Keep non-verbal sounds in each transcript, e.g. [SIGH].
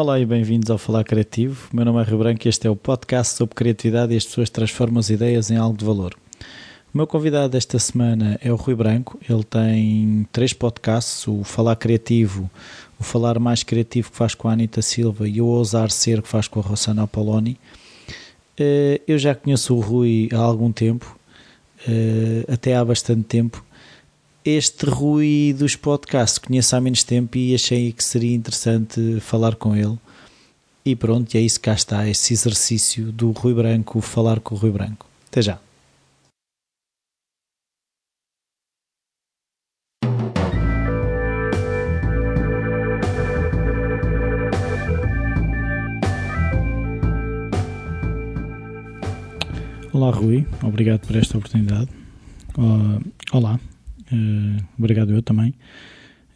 Olá e bem-vindos ao Falar Criativo. Meu nome é Rio Branco e este é o podcast sobre criatividade e as pessoas transformam as ideias em algo de valor. O meu convidado esta semana é o Rui Branco. Ele tem três podcasts: o Falar Criativo, o Falar Mais Criativo que faz com a Anitta Silva e o Ousar Ser que faz com a Rossana Apoloni. Eh, eu já conheço o Rui há algum tempo, eh, até há bastante tempo. Este Rui dos podcasts conheço há menos tempo e achei que seria interessante falar com ele. E pronto, e é isso que cá está, esse exercício do Rui Branco, falar com o Rui Branco. Até já. Olá Rui, obrigado por esta oportunidade. Uh, olá, uh, obrigado eu também.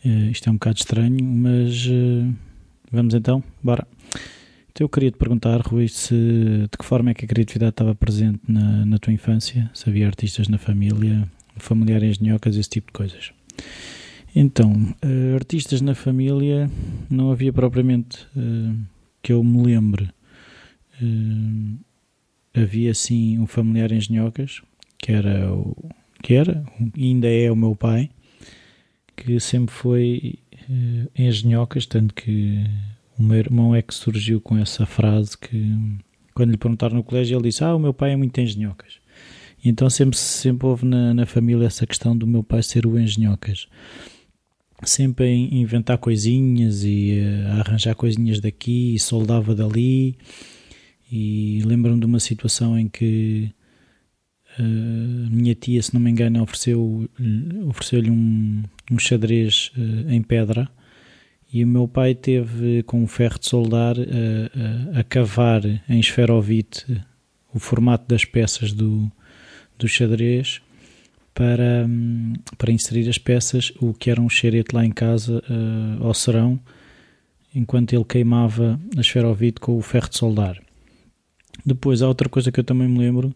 Uh, isto é um bocado estranho, mas vamos então, bora. Então eu queria te perguntar, Rui, se, de que forma é que a criatividade estava presente na, na tua infância, se havia artistas na família, familiares engenhocas, esse tipo de coisas. Então, artistas na família não havia propriamente que eu me lembre havia sim um familiar em Genhocas, que era, o, que era ainda é o meu pai, que sempre foi uh, em Genhocas, tanto que o meu irmão é que surgiu com essa frase que quando lhe perguntaram no colégio ele disse, ah, o meu pai é muito engenhocas. E então sempre, sempre houve na, na família essa questão do meu pai ser o engenhocas. Sempre a inventar coisinhas e a arranjar coisinhas daqui e soldava dali e lembro-me de uma situação em que uh, minha tia, se não me engano, ofereceu, ofereceu-lhe um, um xadrez uh, em pedra e o meu pai teve com um ferro de soldar uh, a cavar em esferovite o formato das peças do, do xadrez para, um, para inserir as peças, o que era um xerete lá em casa ao serão, enquanto ele queimava a esferovite com o ferro de soldar. Depois há outra coisa que eu também me lembro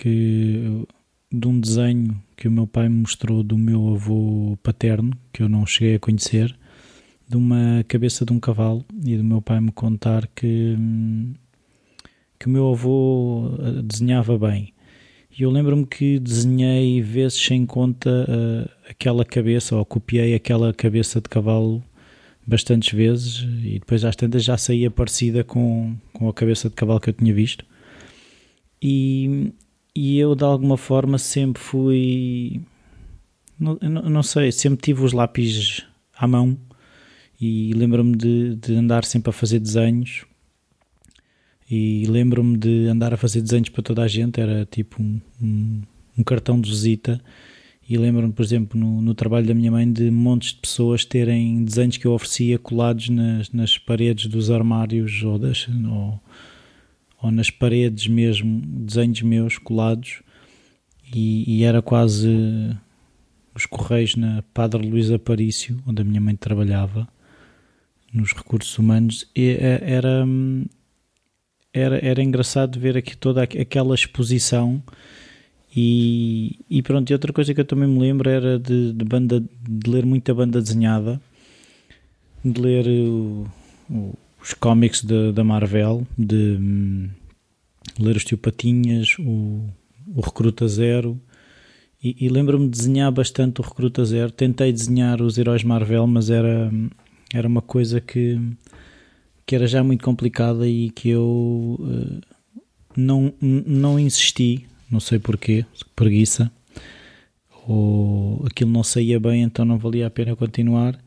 que de um desenho que o meu pai me mostrou do meu avô paterno, que eu não cheguei a conhecer, de uma cabeça de um cavalo e do meu pai me contar que, que o meu avô eh, desenhava bem. E eu lembro-me que desenhei vezes sem conta uh, aquela cabeça, ou copiei aquela cabeça de cavalo bastantes vezes e depois às tantas já saía parecida com, com a cabeça de cavalo que eu tinha visto. E, e eu de alguma forma sempre fui. Não, não sei, sempre tive os lápis à mão e lembro-me de, de andar sempre a fazer desenhos. E lembro-me de andar a fazer desenhos para toda a gente, era tipo um, um, um cartão de visita e lembro-me, por exemplo, no, no, trabalho da minha mãe, de montes de pessoas terem desenhos que eu oferecia colados nas, nas paredes dos armários ou, das, ou, ou, nas paredes mesmo, desenhos meus colados, e, e, era quase os correios na Padre Luís Aparício, onde a minha mãe trabalhava, nos recursos humanos, e é, era, era, era engraçado ver aqui toda aquela exposição e, e pronto, e outra coisa que eu também me lembro era de, de banda, de ler muita banda desenhada, de ler o, o, os cómics da Marvel, de um, ler os Tio Patinhas, o, o Recruta Zero, e, e lembro-me de desenhar bastante o Recruta Zero. Tentei desenhar os heróis Marvel, mas era, era uma coisa que, que era já muito complicada e que eu uh, não, não insisti não sei porquê, preguiça, ou aquilo não saía bem, então não valia a pena continuar.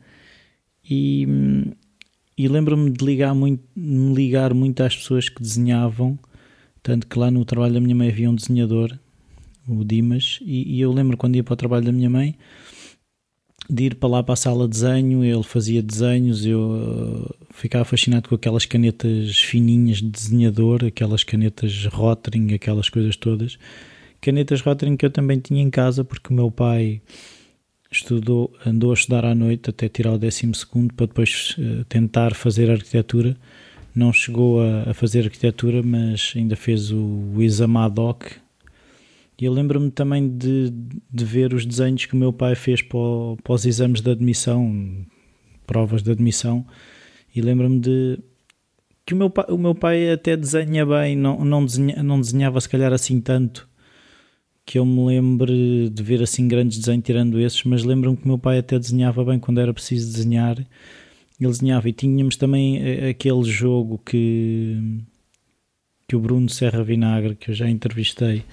E, e lembro-me de ligar muito, me ligar muito às pessoas que desenhavam, tanto que lá no trabalho da minha mãe havia um desenhador, o Dimas, e, e eu lembro quando ia para o trabalho da minha mãe de ir para lá para a sala de desenho, ele fazia desenhos, eu uh, ficava fascinado com aquelas canetas fininhas de desenhador, aquelas canetas Rotring, aquelas coisas todas. Canetas Rotring que eu também tinha em casa porque o meu pai estudou, andou a estudar à noite até tirar o décimo segundo para depois uh, tentar fazer arquitetura. Não chegou a, a, fazer arquitetura, mas ainda fez o, o exame ad hoc. E eu lembro-me também de, de ver os desenhos que o meu pai fez para, para os exames de admissão, provas de admissão, E lembro-me de que o meu, pai, o meu pai até desenha bem, não, não, desenha, não desenhava se calhar assim tanto que eu me lembre de ver assim grandes desenhos tirando esses, mas lembro-me que meu pai até desenhava bem quando era preciso desenhar. Ele desenhava e tínhamos também eh, aquele jogo que, que o Bruno Serra Vinagre, que eu já entrevistei,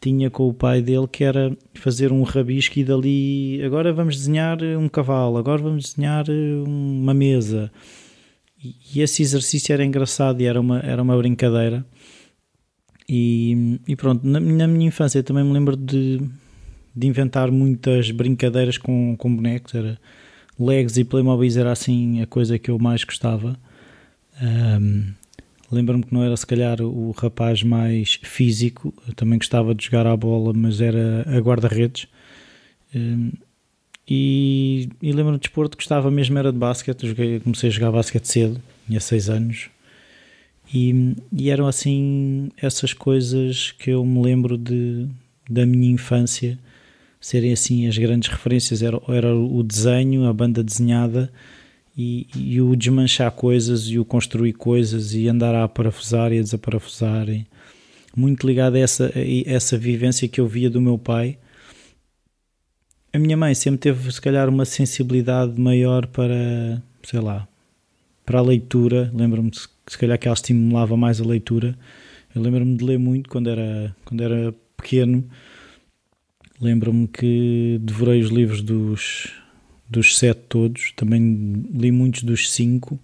tinha com o pai dele que era fazer um rabisco e dali agora vamos desenhar um cavalo, agora vamos desenhar uma mesa e esse exercício era engraçado e era uma, era uma brincadeira. E, e pronto, na, na, minha infância também me lembro de, de inventar muitas brincadeiras com, com bonecos. Era Legos e Playmobil era assim a coisa que eu mais gostava. Um, Lembro-me que não era se calhar o rapaz mais físico, eu também gostava de jogar à bola, mas era a guarda-redes. Um, e, e lembro-me de desporto, gostava mesmo era de basquete. Joguei, comecei a jogar basquete cedo, tinha 6 anos. E, e, eram assim essas coisas que eu me lembro de, da minha infância serem assim as grandes referências. Era, era o desenho, a banda desenhada e, e o desmanchar coisas e o construir coisas e andar a parafusar e a desaparafusar. Muito ligado a essa, a essa vivência que eu via do meu pai a minha mãe sempre teve, se calhar, uma sensibilidade maior para, sei lá, para a leitura. Lembro-me, se calhar, que ela estimulava mais a leitura. Eu lembro-me de ler muito quando era, quando era pequeno. Lembro-me que devorei os livros dos, dos sete todos. Também li muitos dos cinco.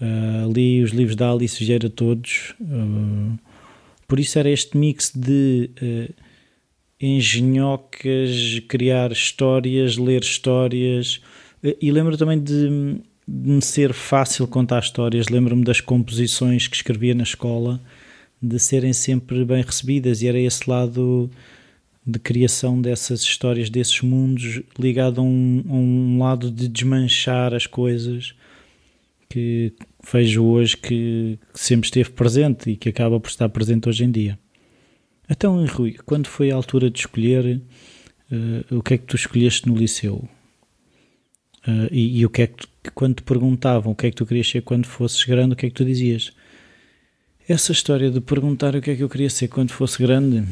Uh, li os livros da Alice Vieira todos. Uh, por isso era este mix de... Uh, engenhocas, criar histórias, ler histórias. E lembro também de, de me ser fácil contar histórias. Lembro-me das composições que escrevia na escola, de serem sempre bem recebidas, e era esse lado de criação dessas histórias, desses mundos, ligado a um, a um lado de desmanchar as coisas que vejo hoje que, que sempre esteve presente e que acaba por estar presente hoje em dia. Então, Rui, quando foi a altura de escolher, uh, o que é que tu escolheste no liceu? Uh, e, e, o que é que, tu, quando te perguntavam o que é que tu querias ser quando fosses grande, o que é que tu dizias? Essa história de perguntar o que é que eu queria ser quando fosse grande,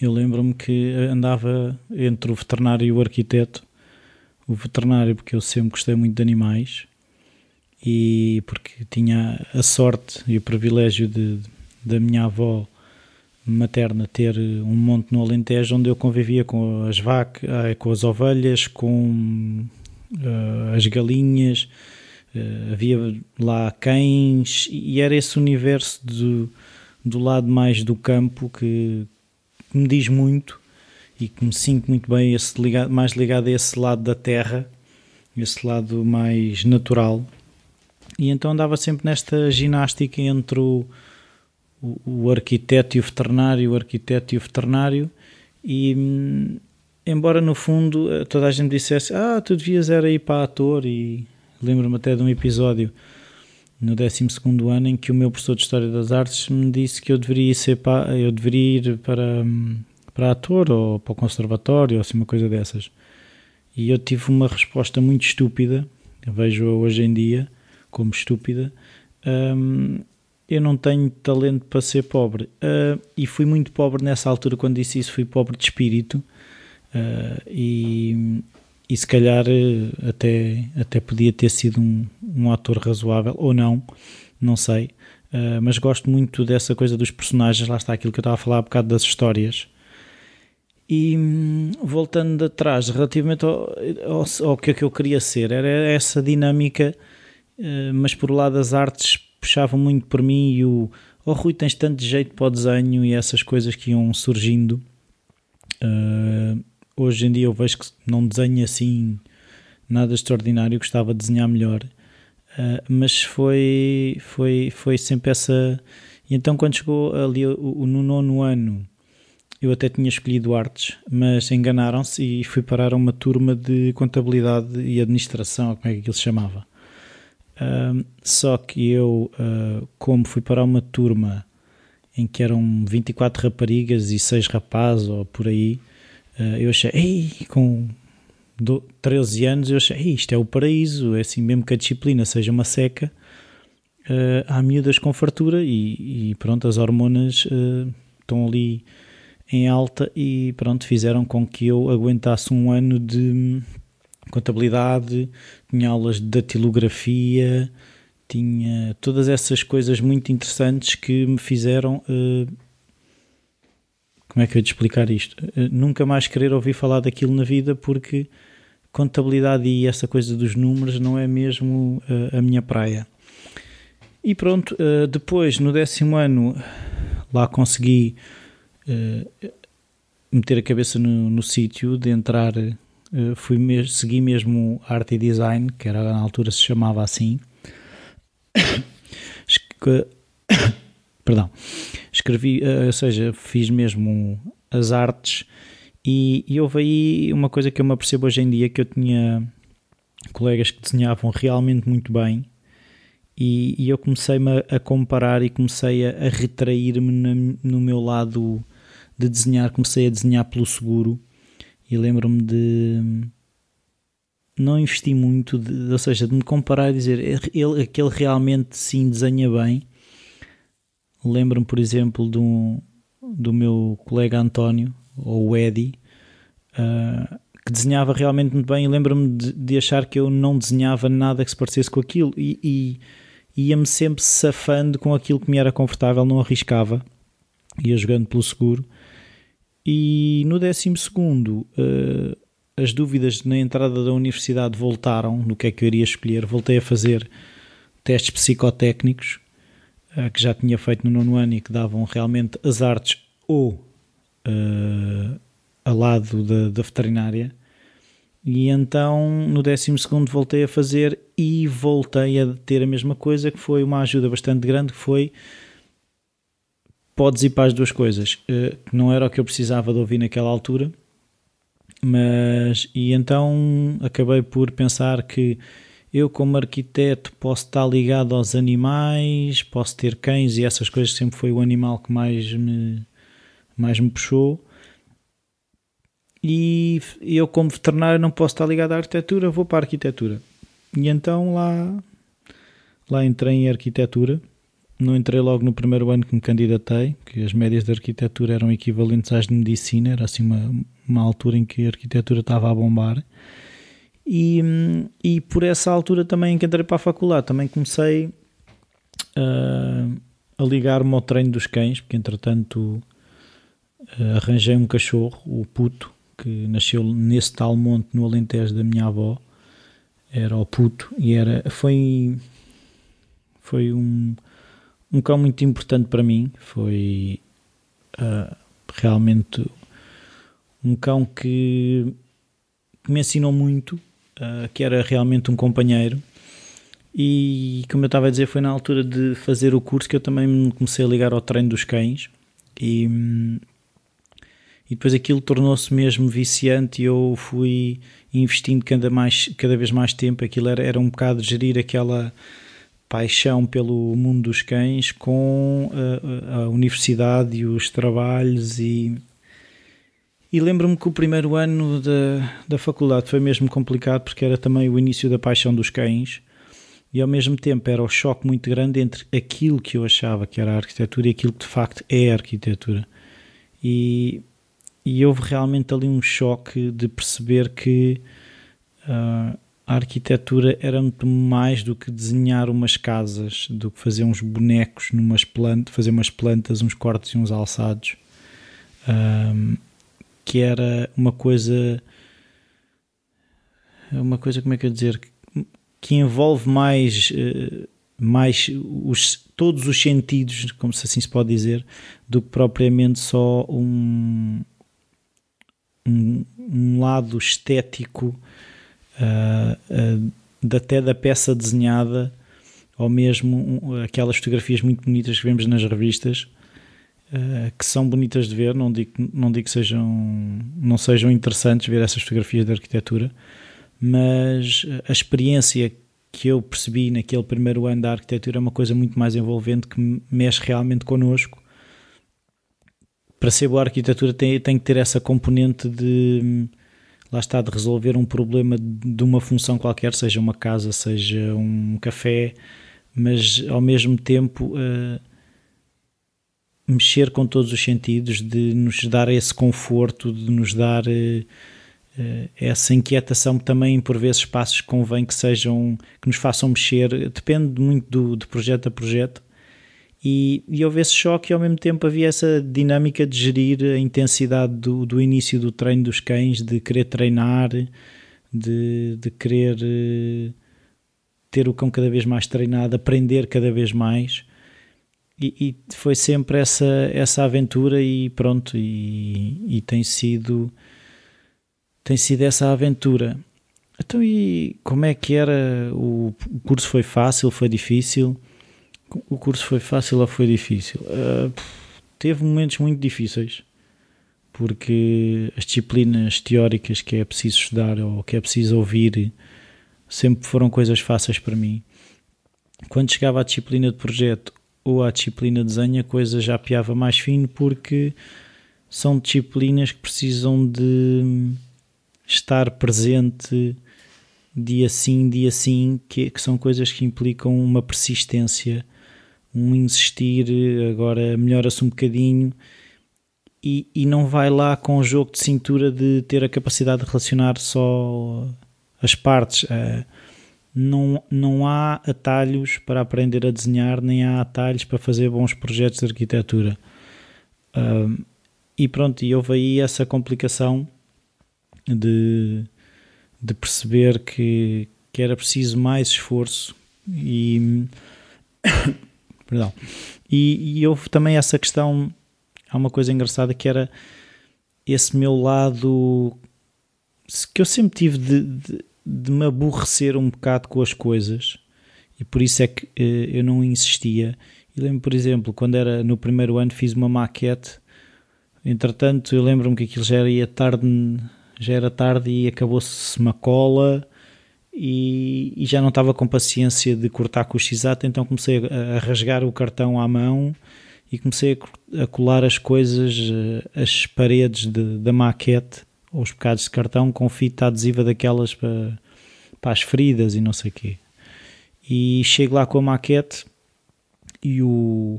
eu lembro-me que andava entre o veterinário e o arquiteto. O veterinário, porque eu sempre gostei muito de animais e porque tinha a sorte e o privilégio de, da minha avó materna ter um monte no Alentejo onde eu convivia com as vacas, eh, com as ovelhas, com as galinhas, uh, havia lá cães e era esse universo do, do lado mais do campo que, que, me diz muito e que me sinto muito bem esse ligado, mais ligado a esse lado da terra, esse lado mais natural. E então andava sempre nesta ginástica entre o o, o arquiteto e o veterinário, o arquiteto e o veterinário, e hum, embora no fundo eh, toda a gente dissesse ah, tu devias era ir para ator e lembro-me até de um episódio no 12 ano em que o meu professor de História das Artes me disse que eu deveria ser para, eu deveria ir para, hum, para ator ou para o conservatório ou assim uma coisa dessas e eu tive uma resposta muito estúpida vejo-a hoje em dia como estúpida um, eu não tenho talento para ser pobre. Uh, e fui muito pobre nessa altura, quando disse isso, fui pobre de espírito. Uh, e, e se calhar ah, até, até podia ter sido um, um ator razoável, ou não, não sei. Uh, mas gosto muito dessa coisa dos personagens, lá está aquilo que eu estava a falar há bocado das histórias. E voltando atrás, relativamente ao, ao, ao que é que eu queria ser, era essa dinâmica, mas por lado das artes puxavam muito por mim e o oh Rui tens tanto jeito para o desenho e essas coisas que iam surgindo hoje em dia eu vejo que não desenho assim nada extraordinário, gostava de desenhar melhor uh, mas foi, foi, foi sempre essa e então quando chegou ali o, no nono ano eu até tinha escolhido artes, mas enganaram-se e fui parar a uma turma de contabilidade e administração, como é que aquilo se chamava. Uh, só que eu, uh, como fui para uma turma em que eram 24 raparigas e 6 rapazes ou por aí, eu achei, ei, com 13 anos, eu achei, isto é o paraíso, é assim, mesmo que a disciplina seja uma seca, uh, há miúdas com fartura e, e pronto, as hormonas uh, estão ali em alta e pronto, fizeram com que eu aguentasse um ano de contabilidade, tinha aulas de datilografia, tinha todas essas coisas muito interessantes que me fizeram. Uh, como é que eu ia te explicar isto? Uh, nunca mais querer ouvir falar daquilo na vida porque contabilidade e essa coisa dos números não é mesmo uh, a minha praia. E pronto, depois no décimo ano lá consegui meter a cabeça no, no sítio de entrar fui segui mesmo arte e design, que era na altura se chamava assim. [COUGHS] Perdão. Escrevi, uh, ou seja, fiz mesmo as artes e, e houve aí uma coisa que eu me apercebo hoje em dia que eu tinha colegas que desenhavam realmente muito bem e, e eu comecei-me a, a, comparar e comecei a, a retrair-me no meu lado de desenhar, comecei a desenhar pelo seguro e lembro-me de não investi muito, de, ou seja, de me comparar e dizer ele, aquele realmente sim desenha bem. Lembro-me, por exemplo, do, do meu colega António, ou o Eddie, uh, que desenhava realmente muito bem. E lembro-me de, de, achar que eu não desenhava nada que se parecesse com aquilo, e, e ia-me sempre safando com aquilo que me era confortável, não arriscava, ia jogando pelo seguro. E no 12 uh, eh, as dúvidas na entrada da universidade voltaram no que é que eu iria escolher. Voltei a fazer testes psicotécnicos uh, que já tinha feito no nono ano e que davam realmente as artes ou uh, a lado da, da veterinária. E então no 12 voltei a fazer e voltei a ter a mesma coisa, que foi uma ajuda bastante grande, que foi podes ir para as duas coisas. Uh, não era o que eu precisava de ouvir naquela altura, mas e então acabei por pensar que eu como arquiteto posso estar ligado aos animais, posso ter cães e essas coisas sempre foi o animal que mais me mais me puxou. E eu como veterinário não posso estar ligado à arquitetura, vou para a arquitetura. E então lá lá entrei em arquitetura não entrei logo no primeiro ano que me candidatei, que as médias de arquitetura eram equivalentes às de medicina, era assim uma, uma altura em que a arquitetura estava a bombar. E, e por essa altura também que entrei para a faculdade, também comecei uh, a ligar-me ao treino dos cães, porque entretanto uh, arranjei um cachorro, o Puto, que nasceu nesse tal monte no Alentejo da minha avó, era o Puto, e era, foi, foi um um cão muito importante para mim. Foi uh, realmente um cão que, que me ensinou muito, uh, que era realmente um companheiro. E como eu estava a dizer, foi na altura de fazer o curso que eu também me comecei a ligar ao treino dos cães. E, e depois aquilo tornou-se mesmo viciante e eu fui investindo cada, mais, cada vez mais tempo. Aquilo era, era um bocado gerir aquela paixão pelo mundo dos cães com a, a universidade e os trabalhos e e lembro-me que o primeiro ano da, da faculdade foi mesmo complicado porque era também o início da paixão dos cães e ao mesmo tempo era o choque muito grande entre aquilo que eu achava que era arquitetura e aquilo que de facto é arquitetura. E, e houve realmente ali um choque de perceber que uh, a arquitetura era muito mais do que desenhar umas casas, do que fazer uns bonecos numas plantas, fazer umas plantas, uns cortes e uns alçados, um, que era uma coisa, uma coisa como é que eu dizer, que envolve mais, eh, mais os, todos os sentidos, como se assim se pode dizer, do que propriamente só um, um, um lado estético uh, uh, até da peça desenhada ou mesmo aquelas fotografias muito bonitas que vemos nas revistas uh, que são bonitas de ver não digo, não digo que sejam não sejam interessantes ver essas fotografias de arquitetura mas a experiência que eu percebi naquele primeiro ano da arquitetura é uma coisa muito mais envolvente que mexe realmente connosco. Para ser boa arquitetura tem, tem que ter essa componente de lá está, de resolver um problema de uma função qualquer, seja uma casa, seja um café, mas ao mesmo tempo uh, mexer com todos os sentidos, de nos dar esse conforto, de nos dar uh, uh, essa inquietação também por vezes passos convém que sejam que nos façam mexer, depende muito do, de projeto a projeto e, e houve esse choque e ao mesmo tempo havia essa dinâmica de gerir a intensidade do, do início do treino dos cães, de querer treinar, de, de querer uh, ter o cão cada vez mais treinado, aprender cada vez mais. E, e, foi sempre essa, essa aventura e pronto, e, e tem sido tem sido essa aventura. Então, e como é que era? O, o curso foi fácil, foi difícil? O curso foi fácil ou foi difícil? Uh, teve momentos muito difíceis, porque as disciplinas teóricas que é preciso estudar ou que é preciso ouvir sempre foram coisas fáceis para mim. Quando chegava à disciplina de projeto ou à disciplina de desenho, a coisa já piava mais fino, porque são disciplinas que precisam de estar presente dia sim, dia sim, que, que são coisas que implicam uma persistência um insistir, agora melhora-se um bocadinho e, e não vai lá com o jogo de cintura de ter a capacidade de relacionar só as partes. Não, não há atalhos para aprender a desenhar, nem há atalhos para fazer bons projetos de arquitetura. Uh, e pronto, e houve aí essa complicação de, de perceber que, que era preciso mais esforço e [COUGHS] Perdão. E, e houve também essa questão, há uma coisa engraçada que era esse meu lado que eu sempre tive de, de, de me aborrecer um bocado com as coisas e por isso é que eh, eu não insistia. E lembro, por exemplo, quando era no primeiro ano fiz uma maquete, entretanto eu lembro-me que aquilo já era tarde, já era tarde e acabou-se uma cola e, e, já não estava com paciência de cortar com o x-ato, então comecei a, a, rasgar o cartão à mão e comecei a, a colar as coisas, eh, as paredes de, da maquete, ou os bocados de cartão, com fita adesiva daquelas para, para as feridas e não sei o quê. E chego lá com a maquete e o,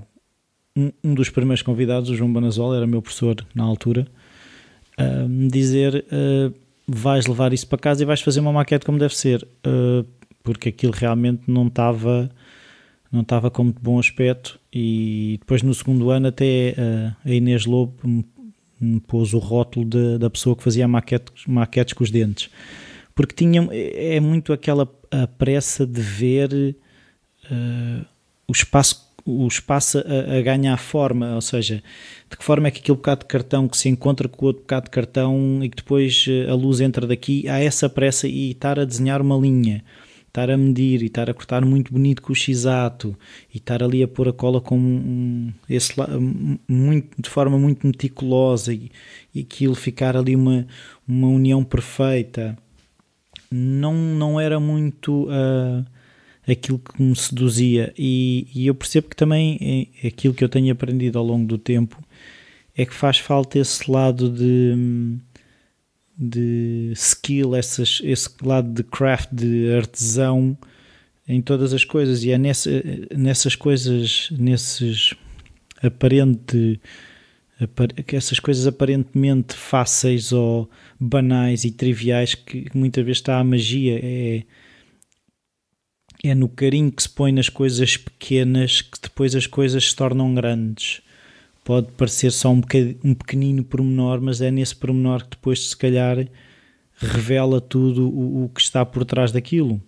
um, um dos primeiros convidados, o João Banazola, era meu professor na altura, a me dizer... Uh, vais levar isso para casa e vais fazer uma maquete como deve ser, uh, porque aquilo realmente não estava não estava com muito bom aspecto e depois no segundo ano até uh, a Inês Lobo me, me pôs o rótulo de, da pessoa que fazia maquete, maquetes com os dentes porque tinha, é muito aquela pressa de ver uh, o espaço o espaço a, a, ganhar forma, ou seja, de que forma é que aquele bocado de cartão que se encontra com o outro bocado de cartão e que depois eh, a luz entra daqui, há essa pressa e estar a desenhar uma linha, estar a medir e estar a cortar muito bonito com o x-ato e estar ali a pôr a cola com um, esse, muito, de forma muito meticulosa e, e aquilo ficar ali uma, uma união perfeita, não, não era muito... Uh, aquilo que me seduzia. E, e, eu percebo que também é aquilo que eu tenho aprendido ao longo do tempo é que faz falta esse lado de, de skill, essas, esse lado de craft, de artesão em todas as coisas. E é nessa, nessas coisas, nesses aparente essas coisas aparentemente fáceis ou banais e triviais que muitas vezes está a magia é é no carinho que se põe nas coisas pequenas que depois as coisas se tornam grandes. Pode parecer só um, um pequenino pormenor, mas é nesse pormenor que depois, se calhar, revela tudo o, o que está por trás daquilo.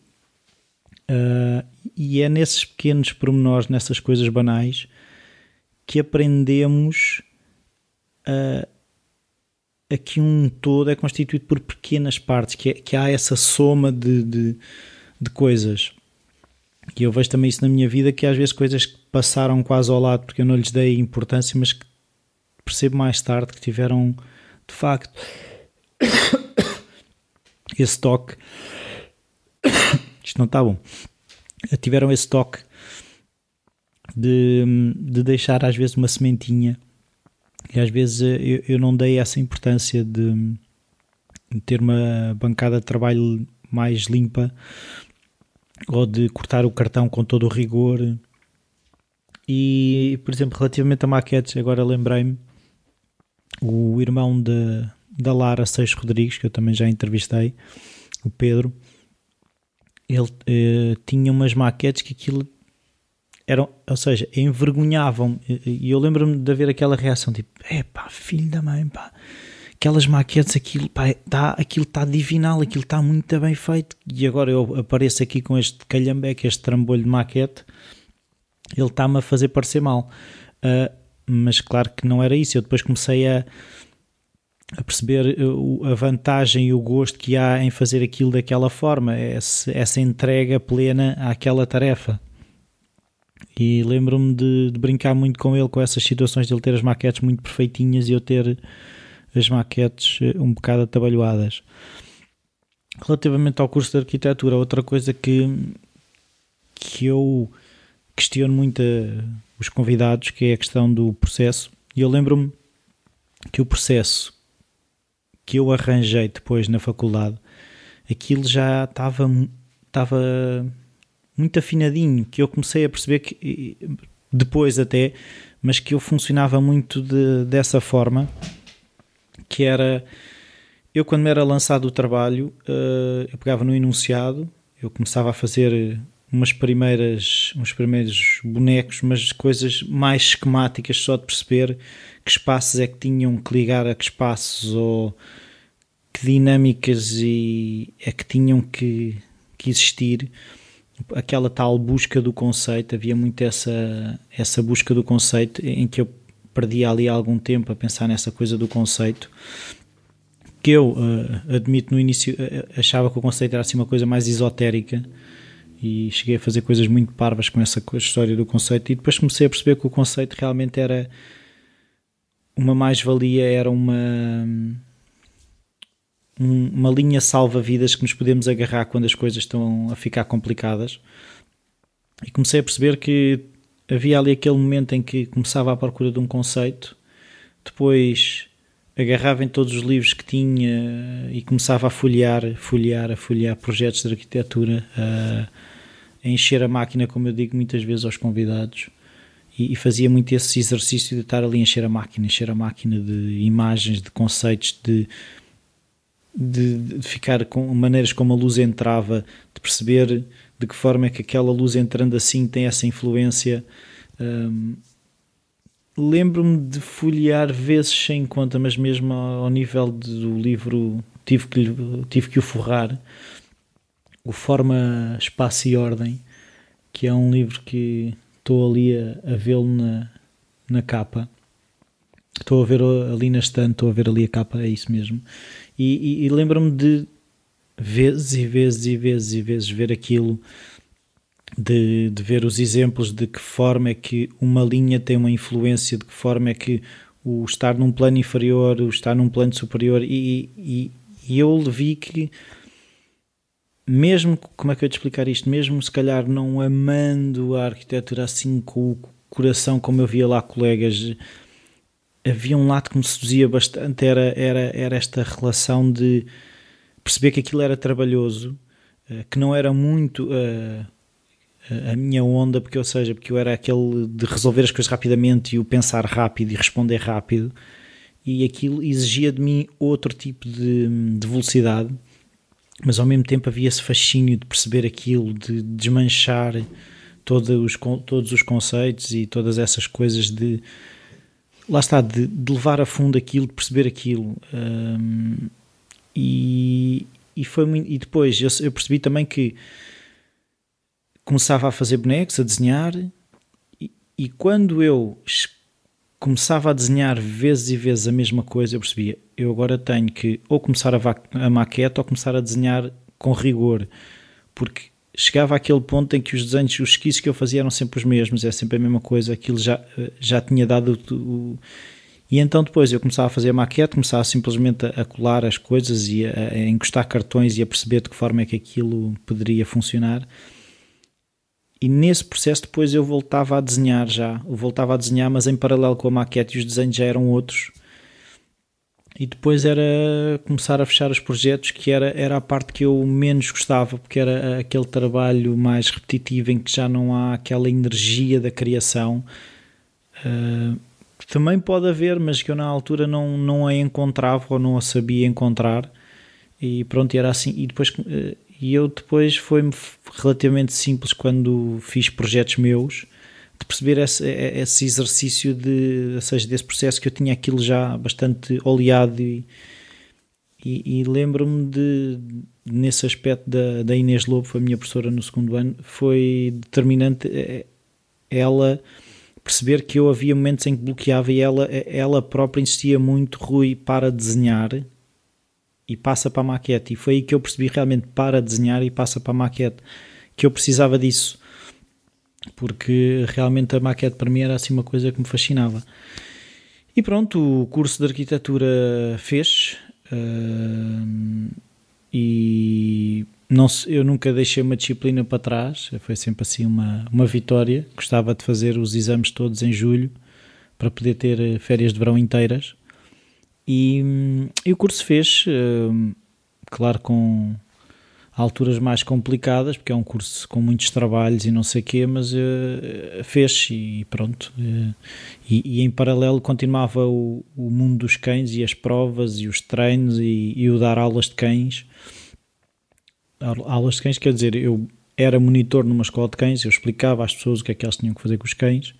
Uh, e é nesses pequenos pormenores, nessas coisas banais, que aprendemos uh, a que um todo é constituído por pequenas partes, que, é, que há essa soma de, de, de coisas. E eu vejo também isso na minha vida, que às vezes coisas que passaram quase ao lado porque eu não lhes dei importância, mas que percebo mais tarde que tiveram de facto [COUGHS] esse toque. [COUGHS] Isto não está bom. Tiveram esse toque de, de deixar às vezes uma sementinha e às vezes eu, eu não dei essa importância de, ter uma bancada de trabalho mais limpa ou de cortar o cartão com todo o rigor. E, por exemplo, relativamente a maquetes, agora lembrei-me, o irmão de, da Lara Seixas Rodrigues, que eu também já entrevistei, o Pedro, ele eh, tinha umas maquetes que aquilo eram, ou seja, envergonhavam. E eu lembro-me de haver aquela reação tipo: é pá, filho da mãe, pá, aquelas maquetes, aquilo está tá, aquilo tá divinal, aquilo está muito bem feito. E agora eu apareço aqui com este calhambeque, este trambolho de maquete, ele está-me a fazer parecer mal. Uh, mas claro que não era isso. Eu depois comecei a, a perceber a vantagem e o gosto que há em fazer aquilo daquela forma, essa entrega plena àquela tarefa. E lembro-me de, de, brincar muito com ele com essas situações de ele ter as maquetes muito perfeitinhas e eu ter as maquetes eh, um bocado atabalhoadas. Relativamente ao curso de arquitetura, outra coisa que, que eu questiono muito a, os convidados, que é a questão do processo. E eu lembro-me que o processo que eu arranjei depois na faculdade, aquilo já estava, estava muito afinadinho, que eu comecei a perceber que depois até, mas que eu funcionava muito de, dessa forma, que era eu quando me era lançado o trabalho, uh, eu pegava no enunciado, eu começava a fazer umas primeiras, uns primeiros bonecos, mas coisas mais esquemáticas, só de perceber que espaços é que tinham que ligar a que espaços ou que dinâmicas e é que tinham que, que existir aquela tal busca do conceito, havia muito essa, essa busca do conceito em que eu perdia ali algum tempo a pensar nessa coisa do conceito que eu uh, admito no início uh, achava que o conceito era assim uma coisa mais esotérica e cheguei a fazer coisas muito parvas com essa história do conceito e depois comecei a perceber que o conceito realmente era uma mais-valia, era uma uma linha salva-vidas que nos podemos agarrar quando as coisas estão a ficar complicadas. E comecei a perceber que havia ali aquele momento em que começava à procura de um conceito, depois agarrava em todos os livros que tinha e começava a folhear, folhear, a folhear projetos de arquitetura, a, a encher a máquina, como eu digo muitas vezes aos convidados. E, e fazia muito esse exercício de estar ali a encher a máquina, encher a máquina de imagens, de conceitos, de de, de, ficar com maneiras como a luz entrava, de perceber de que forma é que aquela luz entrando assim tem essa influência. Um, Lembro-me de folhear vezes sem conta, mas mesmo ao nível do livro tive que, tive que o forrar. O Forma, Espaço e Ordem, que é um livro que estou ali a, a vê-lo na, na capa. Estou a ver ali na estante, estou a ver ali a capa, é isso mesmo. E, e, e lembro-me de vezes e vezes e vezes e vezes ver aquilo, de, de ver os exemplos de que forma é que uma linha tem uma influência, de que forma é que o estar num plano inferior, o estar num plano superior, e, e, e eu vi que mesmo, como é que eu te explicar isto? Mesmo se calhar não amando a arquitetura assim com o coração, como eu via lá colegas havia um lado que me seduzia bastante, era, era, era esta relação de perceber que aquilo era trabalhoso, eh, que não era muito uh, a minha onda, porque ou seja, porque eu era aquele de resolver as coisas rapidamente e o pensar rápido e responder rápido, e aquilo exigia de mim outro tipo de, de velocidade, mas ao mesmo tempo havia esse fascínio de perceber aquilo, de desmanchar todos os, todos os conceitos e todas essas coisas de lá está, de, de, levar a fundo aquilo, de perceber aquilo. Um, e, e, foi muito, e depois eu, eu, percebi também que começava a fazer bonecos, a desenhar, e, e, quando eu começava a desenhar vezes e vezes a mesma coisa, eu percebia, eu agora tenho que ou começar a, a maquete ou começar a desenhar com rigor, porque chegava àquele ponto em que os desenhos, os esquisses que eu fazia eram sempre os mesmos, é sempre a mesma coisa, aquilo já, já tinha dado o, o e então depois eu começava a fazer a maquete, começava simplesmente a, colar as coisas e a, a, encostar cartões e a perceber de que forma é que aquilo poderia funcionar. E nesse processo depois eu voltava a desenhar já, eu voltava a desenhar, mas em paralelo com a maquete e os desenhos já eram outros. E depois era começar a fechar os projetos, que era, era a parte que eu menos gostava, porque era aquele trabalho mais repetitivo em que já não há aquela energia da criação. Uh, também pode haver, mas que eu na altura não, não a encontrava ou não a sabia encontrar. E pronto, era assim. E depois uh, e eu depois foi-me relativamente simples quando fiz projetos meus de perceber esse, esse exercício de, ou seja, desse processo que eu tinha aquilo já bastante oleado e, e, e lembro-me de nesse aspecto da, da Inês Lobo, foi a minha professora no segundo ano, foi determinante eh, ela perceber que eu havia momentos em que bloqueava e ela, ela própria insistia muito, Rui, para desenhar e passa para a maquete. E foi aí que eu percebi realmente para desenhar e passa para a maquete, que eu precisava disso porque realmente a maquete para mim era assim uma coisa que me fascinava. E pronto, o curso de arquitetura fez uh, e não, eu nunca deixei uma disciplina para trás, foi sempre assim uma, uma vitória. Gostava de fazer os exames todos em julho para poder ter férias de verão inteiras. E, e o curso fez, uh, claro, com alturas mais complicadas, porque é um curso com muitos trabalhos e não sei o quê, mas uh, fez e pronto. Uh, e, e, em paralelo continuava o, o, mundo dos cães e as provas e os treinos e, e o dar aulas de cães. Aulas de cães quer dizer, eu era monitor numa escola de cães, eu explicava às pessoas o que é que elas tinham que fazer com os cães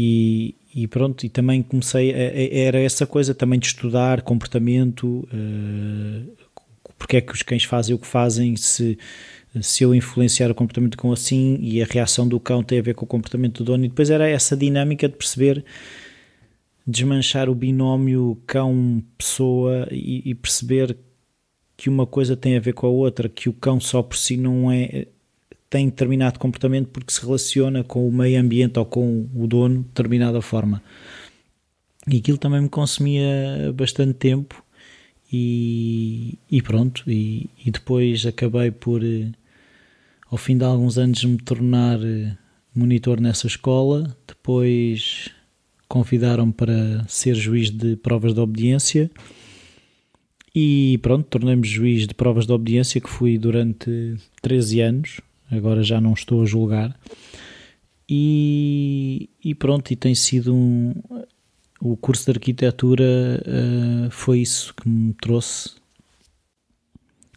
e, e pronto, e também comecei, a, a, era essa coisa também de estudar comportamento, uh, porque é que os cães fazem o que fazem, se, se eu influenciar o comportamento do cão assim e a reação do cão tem a ver com o comportamento do dono, e depois era essa dinâmica de perceber, desmanchar o binómio cão-pessoa e, e perceber que uma coisa tem a ver com a outra, que o cão só por si não é tem determinado comportamento porque se relaciona com o meio ambiente ou com o dono de determinada forma. E aquilo também me consumia bastante tempo e, e pronto, e, e, depois acabei por, eh, ao fim de alguns anos, me tornar eh, monitor nessa escola. Depois convidaram-me para ser juiz de provas de obediência e pronto, tornei-me juiz de provas de obediência que fui durante 13 anos, agora já não estou a julgar. E, e pronto, e tem sido um, o curso de arquitetura uh, foi isso que me trouxe.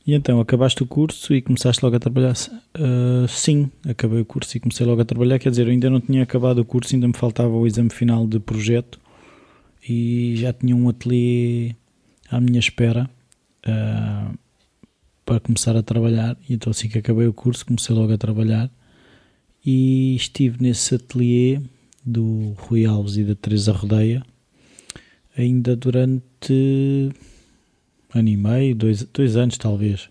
E então, acabaste o curso e começaste logo a trabalhar? Uh, sim, acabei o curso e comecei logo a trabalhar. Quer dizer, eu ainda não tinha acabado o curso, ainda me faltava o exame final de projeto e já tinha um ateliê à minha espera uh, para começar a trabalhar. E então, assim que acabei o curso, comecei logo a trabalhar e estive nesse ateliê do Rui Alves e da Teresa Rodeia ainda durante ano e meio, dois, dois anos talvez.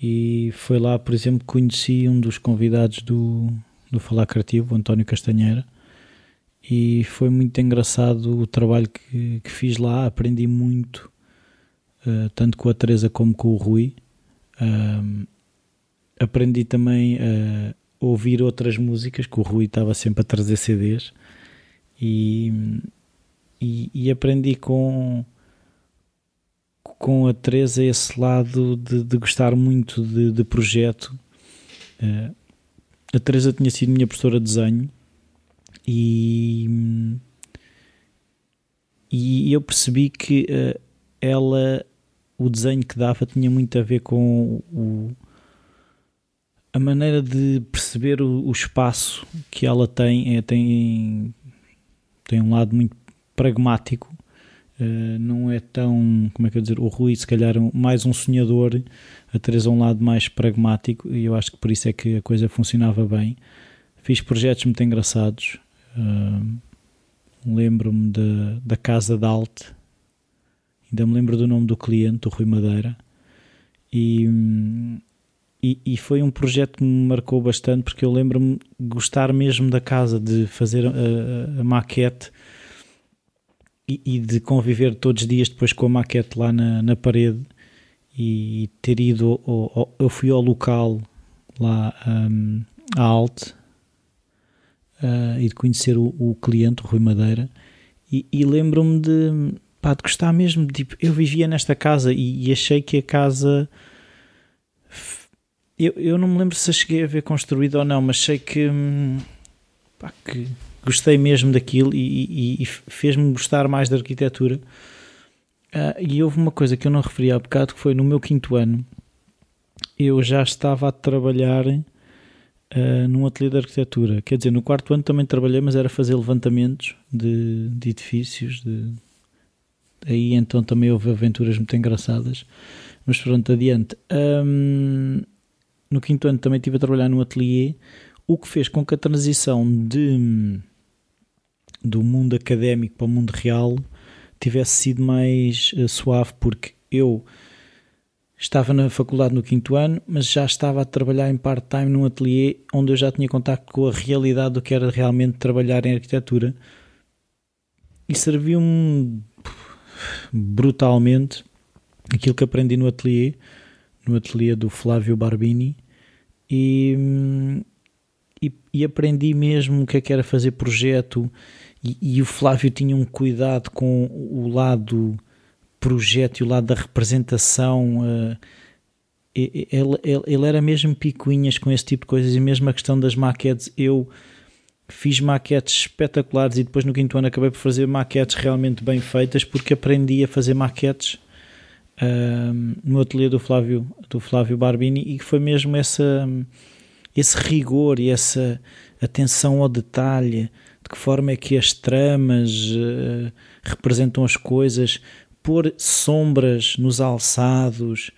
E foi lá, por exemplo, que conheci um dos convidados do, do Falar Criativo, António Castanheira, e foi muito engraçado o trabalho que, que fiz lá, aprendi muito, uh, tanto com a Teresa como com o Rui. Uh, aprendi também a ouvir outras músicas, que o Rui estava sempre a trazer CDs, e, e, e aprendi com com a Teresa esse lado de, de gostar muito de, de projeto. Uh, a Teresa tinha sido minha professora de desenho e, e eu percebi que uh, ela, o desenho que dava, tinha muito a ver com o, a maneira de perceber o, o espaço que ela tem. É, tem, tem um lado muito pragmático, uh, não é tão, como é que eu dizer, o Rui se calhar mais um sonhador, a Teresa um lado mais pragmático e eu acho que por isso é que a coisa funcionava bem. Fiz projetos muito engraçados, uh, lembro-me da, da Casa da Alt, ainda me lembro do nome do cliente, o Rui Madeira, e, e, e, foi um projeto que me marcou bastante porque eu lembro-me gostar mesmo da casa, de fazer a, a, a maquete e, de conviver todos os dias depois com a maquete lá na, na parede e ter ido, ao, ao, eu fui ao local lá um, à Alt uh, e de conhecer o, o, cliente, o Rui Madeira, e, e lembro-me de, pá, de gostar mesmo, tipo, eu vivia nesta casa e, e achei que a casa eu, eu não me lembro se a cheguei a ver construída ou não, mas sei que, hum, pá, que gostei mesmo daquilo e, e, e fez-me gostar mais da arquitetura. Uh, e houve uma coisa que eu não referi há bocado, que foi no meu quinto ano, eu já estava a trabalhar uh, num ateliê de arquitetura. Quer dizer, no quarto ano também trabalhei, mas era fazer levantamentos de, de edifícios. De... Aí então também houve aventuras muito engraçadas. Mas pronto, adiante. Um, no quinto ano também estive a trabalhar num ateliê, o que fez com que a transição de, do mundo académico para o mundo real tivesse sido mais uh, suave, porque eu estava na faculdade no quinto ano, mas já estava a trabalhar em part-time num ateliê onde eu já tinha contato com a realidade do que era realmente trabalhar em arquitetura. E serviu-me brutalmente aquilo que aprendi no ateliê, no ateliê do Flávio Barbini e, e, e aprendi mesmo o que é que era fazer projeto e, o Flávio tinha um cuidado com o lado projeto e o lado da representação uh, ele, ele, ele, era mesmo picuinhas com esse tipo de coisas. E mesmo a questão das maquetes eu fiz maquetes espetaculares e depois no quinto ano acabei por fazer maquetes realmente bem feitas porque aprendi a fazer maquetes no ateliê do Flávio, do Flávio Barbini. E foi mesmo essa, esse rigor e essa atenção ao detalhe, de que forma é que as tramas uh, representam as coisas, pôr sombras nos alçados?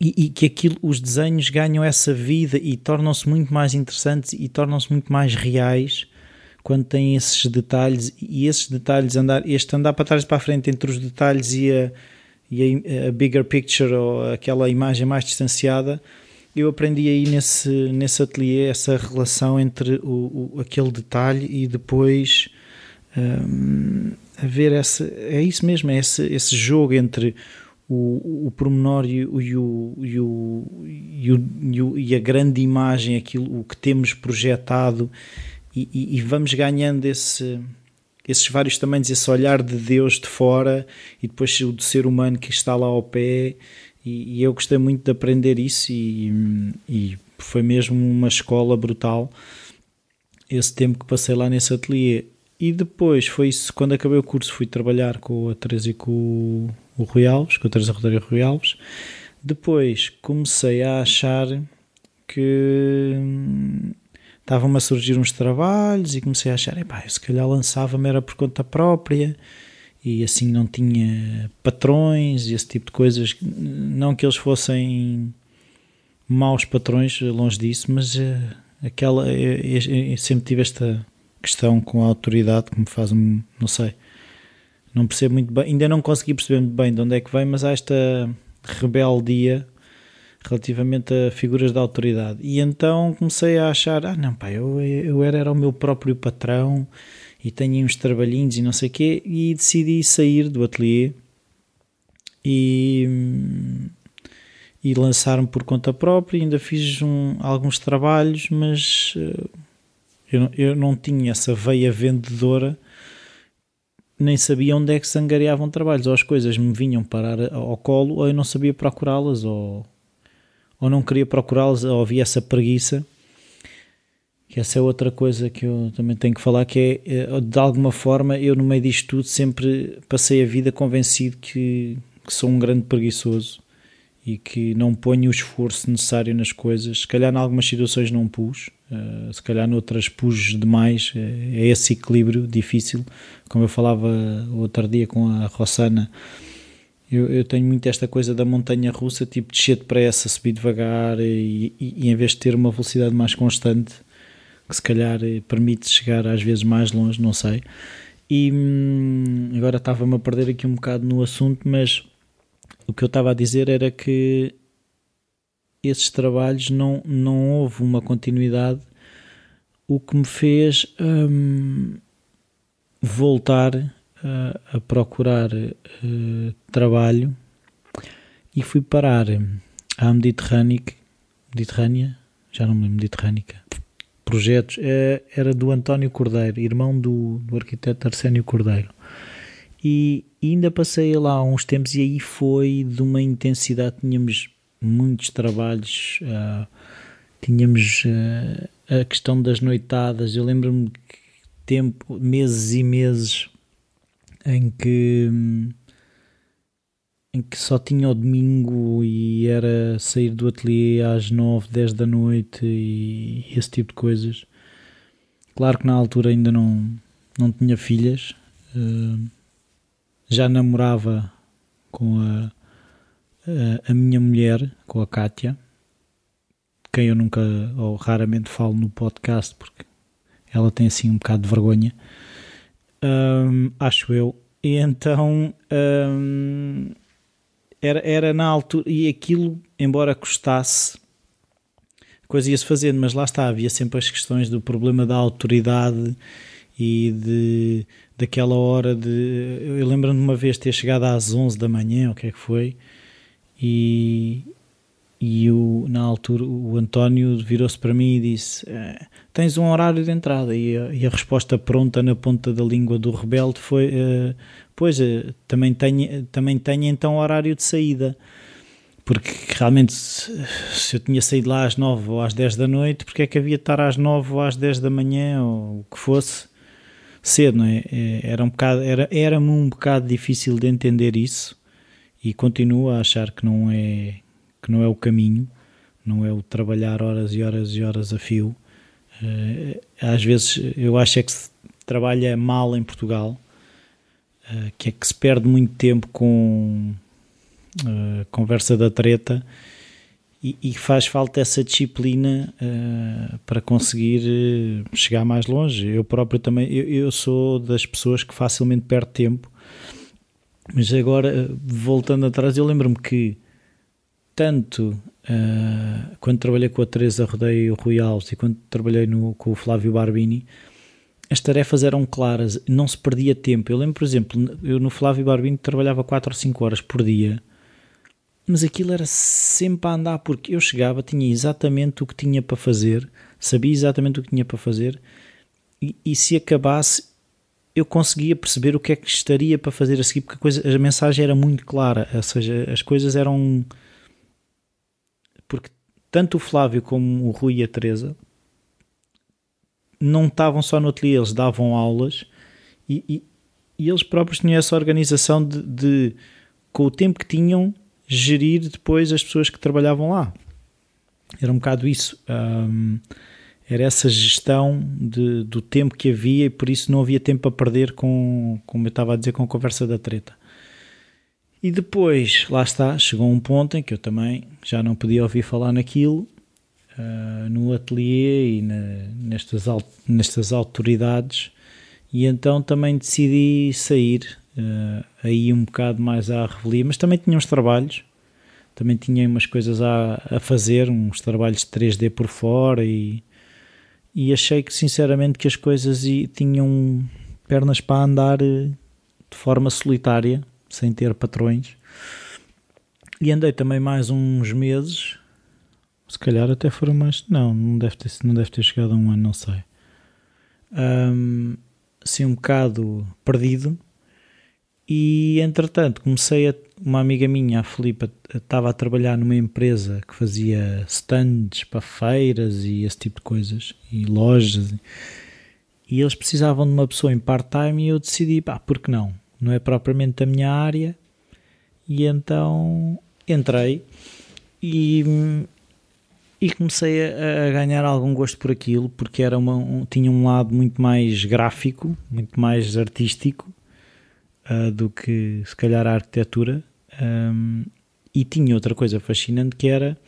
E, e, que aquilo, os desenhos ganham essa vida e tornam-se muito mais interessantes e tornam-se muito mais reais quando têm esses detalhes e esses detalhes andar, este andar para trás e para a frente entre os detalhes e a e a, a bigger picture ou aquela imagem mais distanciada, eu aprendi aí nesse, nesse ateliê essa relação entre o, o aquele detalhe e depois um, ver essa, é isso mesmo, é esse, esse jogo entre o, o pormenor e o, e, o, e, o, e, o, e a grande imagem, aquilo o que temos projetado e, e, e vamos ganhando esse esses vários tamanhos, esse olhar de Deus de fora e depois o do ser humano que está lá ao pé. E, e eu gostei muito de aprender isso e, e, foi mesmo uma escola brutal esse tempo que passei lá nesse ateliê. E depois foi isso, quando acabei o curso, fui trabalhar com a Teresa e com o Rui Alves, com a Teresa Rodário Rui Alves. Depois comecei a achar que estavam-me a surgir uns trabalhos e comecei a achar, epá, se calhar lançava-me era por conta própria e assim não tinha patrões e esse tipo de coisas. Não que eles fossem maus patrões, longe disso, mas uh, aquela, eu, eu, eu, sempre tive esta questão com a autoridade que me faz, não sei, não percebo muito bem, ainda não consegui perceber muito bem de onde é que vem, mas há esta rebeldia relativamente a figuras de autoridade. E então comecei a achar, ah não pá, eu, eu era, era o meu próprio patrão e tenho uns trabalhinhos e não sei o quê, e decidi sair do ateliê e, e lançar-me por conta própria, ainda fiz um, alguns trabalhos, mas uh, eu, eu não tinha essa veia vendedora nem sabia onde é que se angariavam trabalhos, ou as coisas me vinham parar ao colo, ou eu não sabia procurá-las, ou, ou não queria procurá-los, ou havia essa preguiça. Que essa é outra coisa que eu também tenho que falar, que é, eh, de alguma forma, eu no meio disto tudo sempre passei a vida convencido que, que sou um grande preguiçoso e que não ponho o esforço necessário nas coisas. Se calhar em algumas situações não pus, uh, se calhar noutras pus demais. É esse equilíbrio difícil. Como eu falava outro dia com a Rossana, eu, eu, tenho muito esta coisa da montanha russa, tipo descer depressa, subir devagar e, e, e, em vez de ter uma velocidade mais constante, que se calhar eh, permite chegar às vezes mais longe, não sei. E hum, agora estava-me a perder aqui um bocado no assunto, mas o que eu estava a dizer era que esses trabalhos não, não houve uma continuidade, o que me fez hum, voltar a, a procurar uh, trabalho. E fui parar à Mediterrânea, Mediterrânea, já não me lembro, Mediterrânica, projetos, uh, era do António Cordeiro, irmão do, do arquiteto Arsénio Cordeiro. e ainda passei lá uns tempos e aí foi de uma intensidade, tínhamos muitos trabalhos, uh, tínhamos uh, a questão das noitadas, eu lembro-me tempo, meses e meses em que em que só tinha o domingo e era sair do ateliê às 9, 10 da noite e esse tipo de coisas. Claro que na altura ainda não, não tinha filhas, uh, já namorava com a, a, a, minha mulher, com a Kátia, quem eu nunca ou raramente falo no podcast porque ela tem assim um bocado de vergonha, um, acho eu. E então um, era, era na altura, e aquilo, embora custasse, a coisa ia-se fazendo, mas lá está, havia sempre as questões do problema da autoridade e de daquela hora de. Eu lembro-me de uma vez ter chegado às 11 da manhã, o que é que foi, e, e o, na altura o António virou-se para mim e disse: eh, Tens um horário de entrada. E a, e a, resposta pronta na ponta da língua do rebelde foi: uh, Pois, uh, também, tenho, também tenho então horário de saída. Porque realmente, se eu tinha saído lá às 9 ou às 10 da noite, porque é que havia de estar às 9 ou às 10 da manhã ou o que fosse? cedo, não é? é? Era um bocado, era, era-me um bocado difícil de entender isso e continuo a achar que não é que não é o caminho, não é o trabalhar horas e horas e horas a fio. Eh, às vezes eu acho é que se trabalha mal em Portugal, eh, que é que se perde muito tempo com eh, conversa da treta e, faz falta essa disciplina para conseguir chegar mais longe. Eu próprio também, eu, eu, sou das pessoas que facilmente perde tempo, mas agora, voltando atrás, eu lembro-me que tanto uh, quando trabalhei com a Teresa Rodeio Rui Alves e quando trabalhei no, com o Flávio Barbini, as tarefas eram claras, não se perdia tempo. Eu lembro, por exemplo, eu no Flávio Barbini trabalhava 4 ou 5 horas por dia mas aquilo era sempre a andar, porque eu chegava, tinha exatamente o que tinha para fazer, sabia exatamente o que tinha para fazer, e, e se acabasse, eu conseguia perceber o que é que estaria para fazer a seguir, porque a, coisa, a mensagem era muito clara, ou seja, as coisas eram. Tanto o Flávio como o Rui e a Teresa não estavam só no ateliê, eles davam aulas e, e, e eles próprios tinham essa organização de, de, com o tempo que tinham, gerir depois as pessoas que trabalhavam lá. Era um bocado isso. Um, era essa gestão de, do tempo que havia e por isso não havia tempo a perder com, como eu estava a dizer, com a conversa da treta. E depois, lá está, chegou um ponto em que eu também já não podia ouvir falar naquilo, uh, no ateliê e na, nestas, nestas autoridades, e então também decidi sair uh, aí um bocado mais à revelia, mas também tinha uns trabalhos, também tinha umas coisas a, a fazer, uns trabalhos de 3D por fora e, e achei que sinceramente que as coisas tinham pernas para andar eh, de forma solitária, sem ter patrões. E andei também mais uns meses, se calhar até foram mais. Não, não deve ter, não deve ter chegado a um ano, não sei. Um, assim, um bocado perdido, e entretanto comecei a. Uma amiga minha, a Filipa, estava a trabalhar numa empresa que fazia stands para feiras e esse tipo de coisas, e lojas, e eles precisavam de uma pessoa em part-time e eu decidi, pá, por que não? Não é propriamente a minha área, e então entrei e, e comecei a, a ganhar algum gosto por aquilo, porque era uma, um, tinha um lado muito mais gráfico, muito mais artístico, uh, do que se calhar a arquitetura. Um, e tinha outra coisa fascinante que era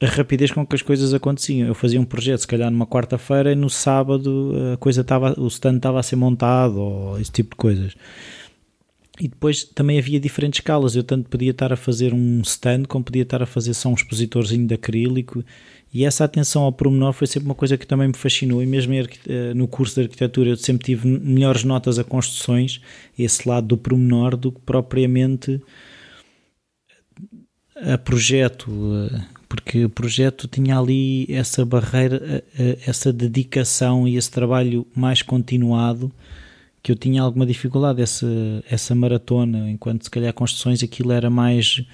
a rapidez com que as coisas aconteciam. Eu fazia um projeto, se calhar numa quarta-feira, e no sábado a coisa estava, o stand estava a ser montado, ou esse tipo de coisas. E depois também havia diferentes escalas. Eu tanto podia estar a fazer um stand, como podia estar a fazer só um expositorzinho de acrílico e essa atenção ao pormenor foi sempre uma coisa que também me fascinou, e mesmo eh, no curso de arquitetura eu sempre tive melhores notas a construções, esse lado do pormenor, do que propriamente a projeto, eh, porque o projeto tinha ali essa barreira, eh, essa dedicação e esse trabalho mais continuado que eu tinha alguma dificuldade. Essa, essa maratona, enquanto se calhar construções aquilo era mais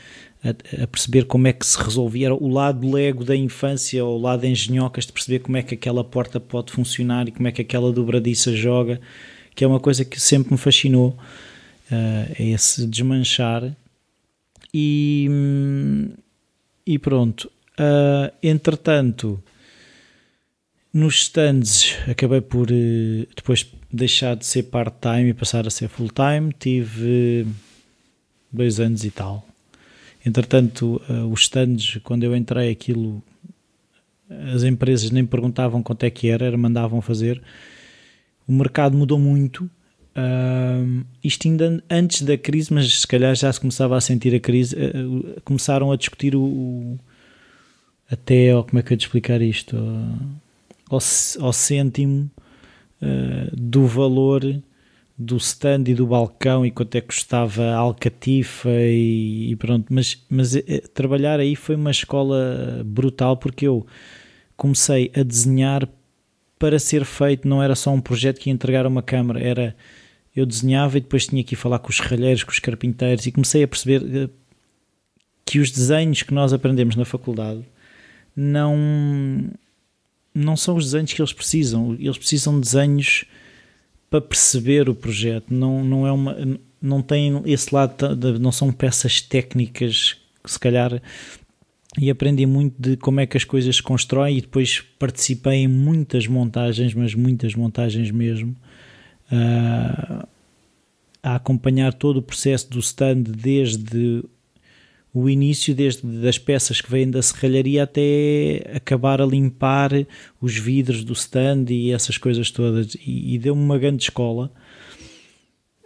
a, a, perceber como é que se resolvia, era o lado lego da infância ou o lado engenhocas de perceber como é que aquela porta pode funcionar e como é que aquela dobradiça joga, que é uma coisa que sempre me fascinou, uh, esse desmanchar. E, e pronto. Uh, entretanto, nos stands acabei por uh, depois deixar de ser part-time e passar a ser full-time. Tive dois anos e tal. Entretanto, uh, os stands, quando eu entrei, aquilo as empresas nem perguntavam quanto é que era, era mandavam fazer. O mercado mudou muito Uh, isto ainda antes da crise, mas se calhar já se começava a sentir a crise, uh, começaram a discutir o, o até, oh, como é que eu te explicar isto, ao, ao cêntimo uh, do valor do stand e do balcão e quanto é que custava a alcatifa e, e pronto, mas, mas eh, trabalhar aí foi uma escola brutal porque eu comecei a desenhar para ser feito, não era só um projeto que ia entregar uma câmara, era eu desenhava e depois tinha que ir falar com os serralheiros, com os carpinteiros e comecei a perceber eh, que os desenhos que nós aprendemos na faculdade não não são os desenhos que eles precisam, eles precisam de desenhos para perceber o projeto, não, não é uma não tem esse lado não são peças técnicas que se calhar e aprendi muito de como é que as coisas se constroem e depois participei em muitas montagens, mas muitas montagens mesmo uh, a acompanhar todo o processo do stand desde o início, desde as peças que vêm da serralharia até acabar a limpar os vidros do stand e essas coisas todas. E, e deu-me uma grande escola.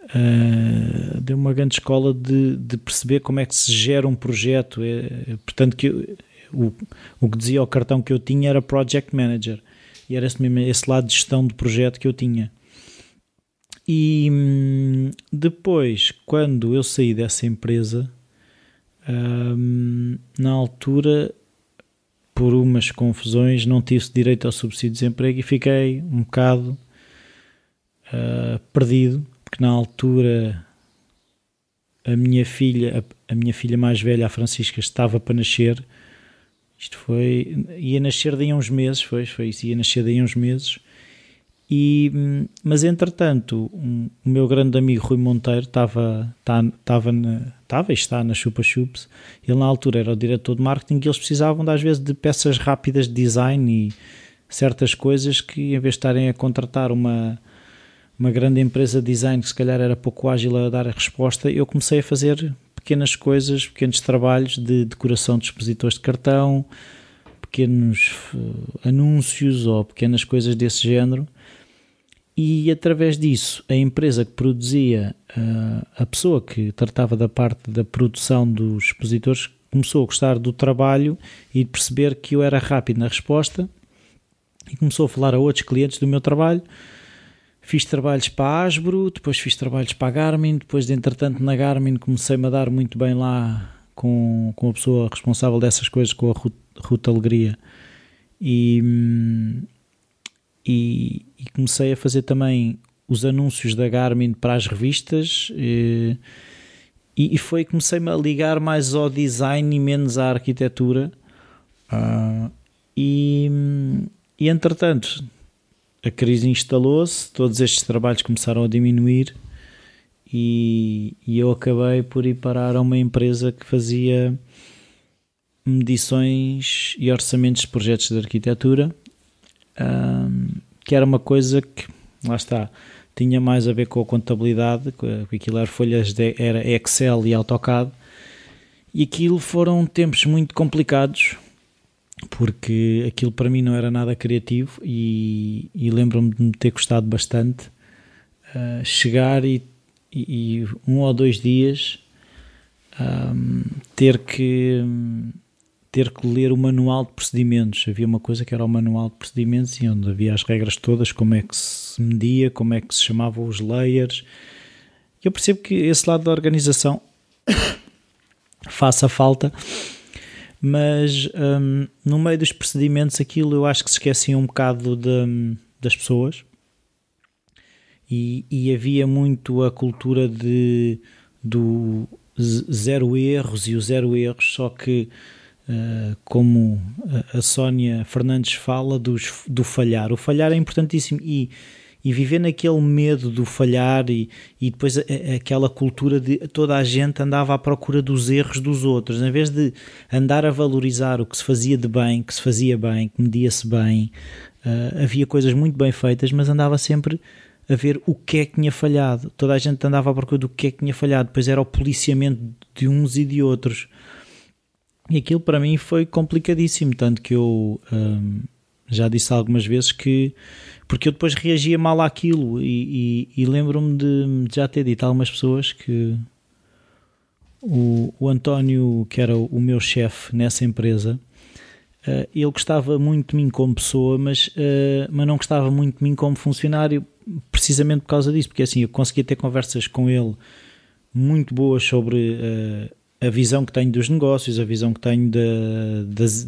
Uh, deu uma grande escola de, de, perceber como é que se gera um projeto. É, portanto, que eu, o, o que dizia o cartão que eu tinha era Project Manager. E era esse, mesmo, esse lado de gestão de projeto que eu tinha. E hum, depois, quando eu saí dessa empresa, hum, na altura, por umas confusões, não tive direito ao subsídio de desemprego e fiquei um bocado uh, perdido, porque na altura a minha filha, a, a, minha filha mais velha, a Francisca, estava para nascer. Isto foi. ia nascer daí a uns meses, foi, foi isso, ia nascer daí a uns meses. E, mas entretanto, um, o meu grande amigo Rui Monteiro estava, estava, estava e está na Chupa Chups. Ele, na altura, era o diretor de marketing e eles precisavam, às vezes, de peças rápidas de design e certas coisas que, em vez de estarem a contratar uma, uma grande empresa de design que, se calhar, era pouco ágil a dar a resposta, eu comecei a fazer pequenas coisas, pequenos trabalhos de decoração de expositores de cartão, pequenos uh, anúncios ou pequenas coisas desse género e através disso a empresa que produzia, uh, a pessoa que tratava da parte da produção dos expositores começou a gostar do trabalho e de perceber que eu era rápido na resposta e começou a falar a outros clientes do meu trabalho. Fiz trabalhos para a Asbro, depois fiz trabalhos para a Garmin, depois de entretanto na Garmin comecei-me a dar muito bem lá com, com a pessoa responsável dessas coisas, com a Ruta Alegria. E, hum, e, e, comecei a fazer também os anúncios da Garmin para as revistas e, e foi comecei-me a ligar mais ao design e menos à arquitetura. Uh, e, e entretanto a crise instalou-se, todos estes trabalhos começaram a diminuir e, e eu acabei por ir parar a uma empresa que fazia medições e orçamentos de projetos de arquitetura que era uma coisa que, lá está, tinha mais a ver com a contabilidade, com aquilo era folhas de, era Excel e AutoCAD, e aquilo foram tempos muito complicados, porque aquilo para mim não era nada criativo e, e lembro-me de me ter custado bastante uh, chegar e, e, e, um ou dois dias um, ter que ter que ler o manual de procedimentos. Havia uma coisa que era o manual de procedimentos e onde havia as regras todas, como é que se media, como é que se chamavam os layers. Eu percebo que esse lado da organização [COUGHS] faça falta, mas um, no meio dos procedimentos aquilo eu acho que se esquecia um bocado de, das pessoas. e, e havia muito a cultura de do zero erros e o zero erros, só que como a Sónia Fernandes fala dos, do falhar, o falhar é importantíssimo e e viver naquele medo do falhar e, e depois a, a, aquela cultura de toda a gente andava à procura dos erros dos outros, em vez de andar a valorizar o que se fazia de bem, que se fazia bem, que media-se bem, uh, havia coisas muito bem feitas, mas andava sempre a ver o que é que tinha falhado. Toda a gente andava à procura do que é que tinha falhado, depois era o policiamento de uns e de outros. E aquilo para mim foi complicadíssimo, tanto que eu um, já disse algumas vezes que porque eu depois reagia mal àquilo e, e, e lembro-me de já ter dito a algumas pessoas que o, o António, que era o meu chefe nessa empresa, uh, ele gostava muito de mim como pessoa, mas, uh, mas não gostava muito de mim como funcionário, precisamente por causa disso, porque assim eu conseguia ter conversas com ele muito boas sobre uh, a visão que tenho dos negócios, a visão que tenho de, das,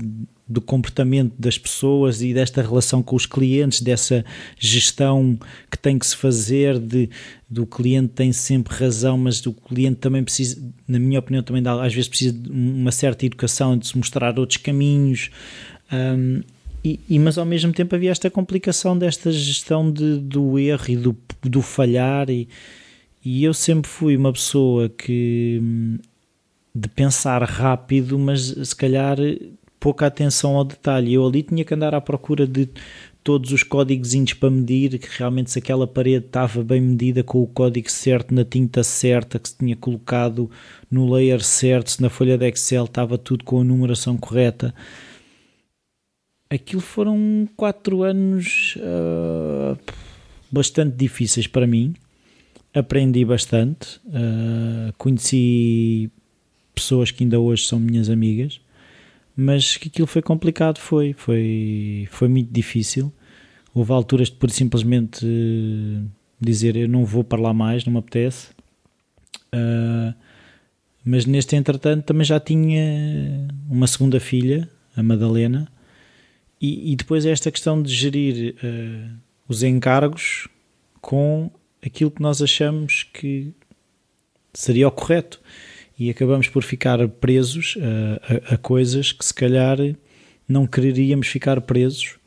do comportamento das pessoas e desta relação com os clientes, dessa gestão que tem que se fazer, de, do cliente tem sempre razão, mas o cliente também precisa, na minha opinião, também dá, às vezes precisa de uma certa educação, de se mostrar outros caminhos. Um, e, e, mas ao mesmo tempo havia esta complicação desta gestão de, do erro e do, do falhar e, e eu sempre fui uma pessoa que de pensar rápido, mas se calhar pouca atenção ao detalhe. Eu ali tinha que andar à procura de todos os códigos para medir, que realmente se aquela parede estava bem medida com o código certo, na tinta certa, que se tinha colocado no layer certo, se na folha de Excel estava tudo com a numeração correta. Aquilo foram quatro anos uh, bastante difíceis para mim. Aprendi bastante, uh, conheci pessoas que ainda hoje são minhas amigas mas que aquilo foi complicado, foi, foi, foi muito difícil. Houve alturas de por simplesmente dizer eu não vou para lá mais, não me apetece. Uh, mas neste entretanto também já tinha uma segunda filha, a Madalena, e, e depois esta questão de gerir uh, os encargos com aquilo que nós achamos que seria o correto e acabamos por ficar presos a, a, a coisas que se calhar não quereríamos ficar presos.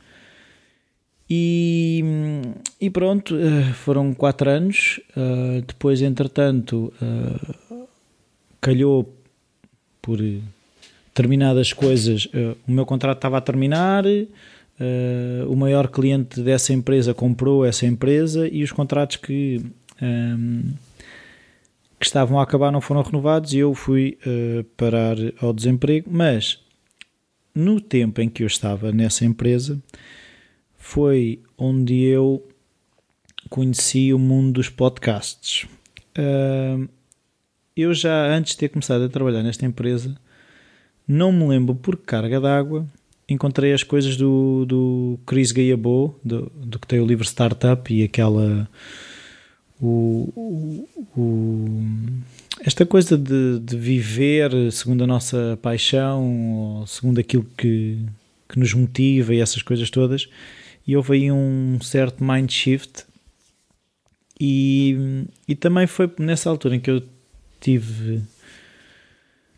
E, e pronto, eh, foram quatro anos. Eh, depois, entretanto, eh, calhou por determinadas coisas. O meu contrato estava a terminar. O maior cliente dessa empresa comprou essa empresa e os contratos que que estavam a acabar não foram renovados e eu fui uh, parar ao desemprego. Mas no tempo em que eu estava nessa empresa, foi onde eu conheci o mundo dos podcasts. Uh, eu já antes de ter começado a trabalhar nesta empresa, não me lembro por carga d'água, encontrei as coisas do, do Chris Gayabo, do, do que tem o livro Startup e aquela o, o, esta coisa de, de, viver segundo a nossa paixão, segundo aquilo que, que nos motiva e essas coisas todas, e houve aí um certo mind shift. E, e também foi nessa altura em que eu tive,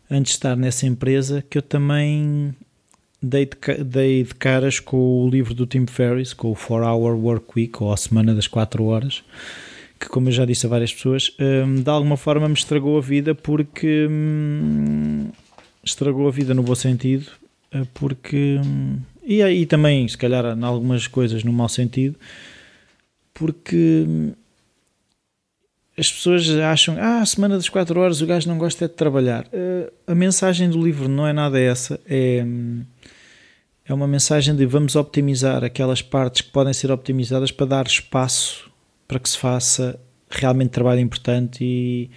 antes de estar nessa empresa, que eu também dei de, dei de caras com o livro do Tim Ferriss, com o 4 Hour Work Week, ou a Semana das 4 Horas que, como eu já disse a várias pessoas, um, de alguma forma me estragou a vida porque hum, estragou a vida no bom sentido, eh, porque hum, e aí também, se calhar, em algumas coisas no mau sentido, porque hum, as pessoas acham, ah, a semana das 4 horas o gajo não gosta é de trabalhar. Uh, a mensagem do livro não é nada essa, é, hum, é uma mensagem de vamos optimizar aquelas partes que podem ser optimizadas para dar espaço para que se faça realmente trabalho importante e,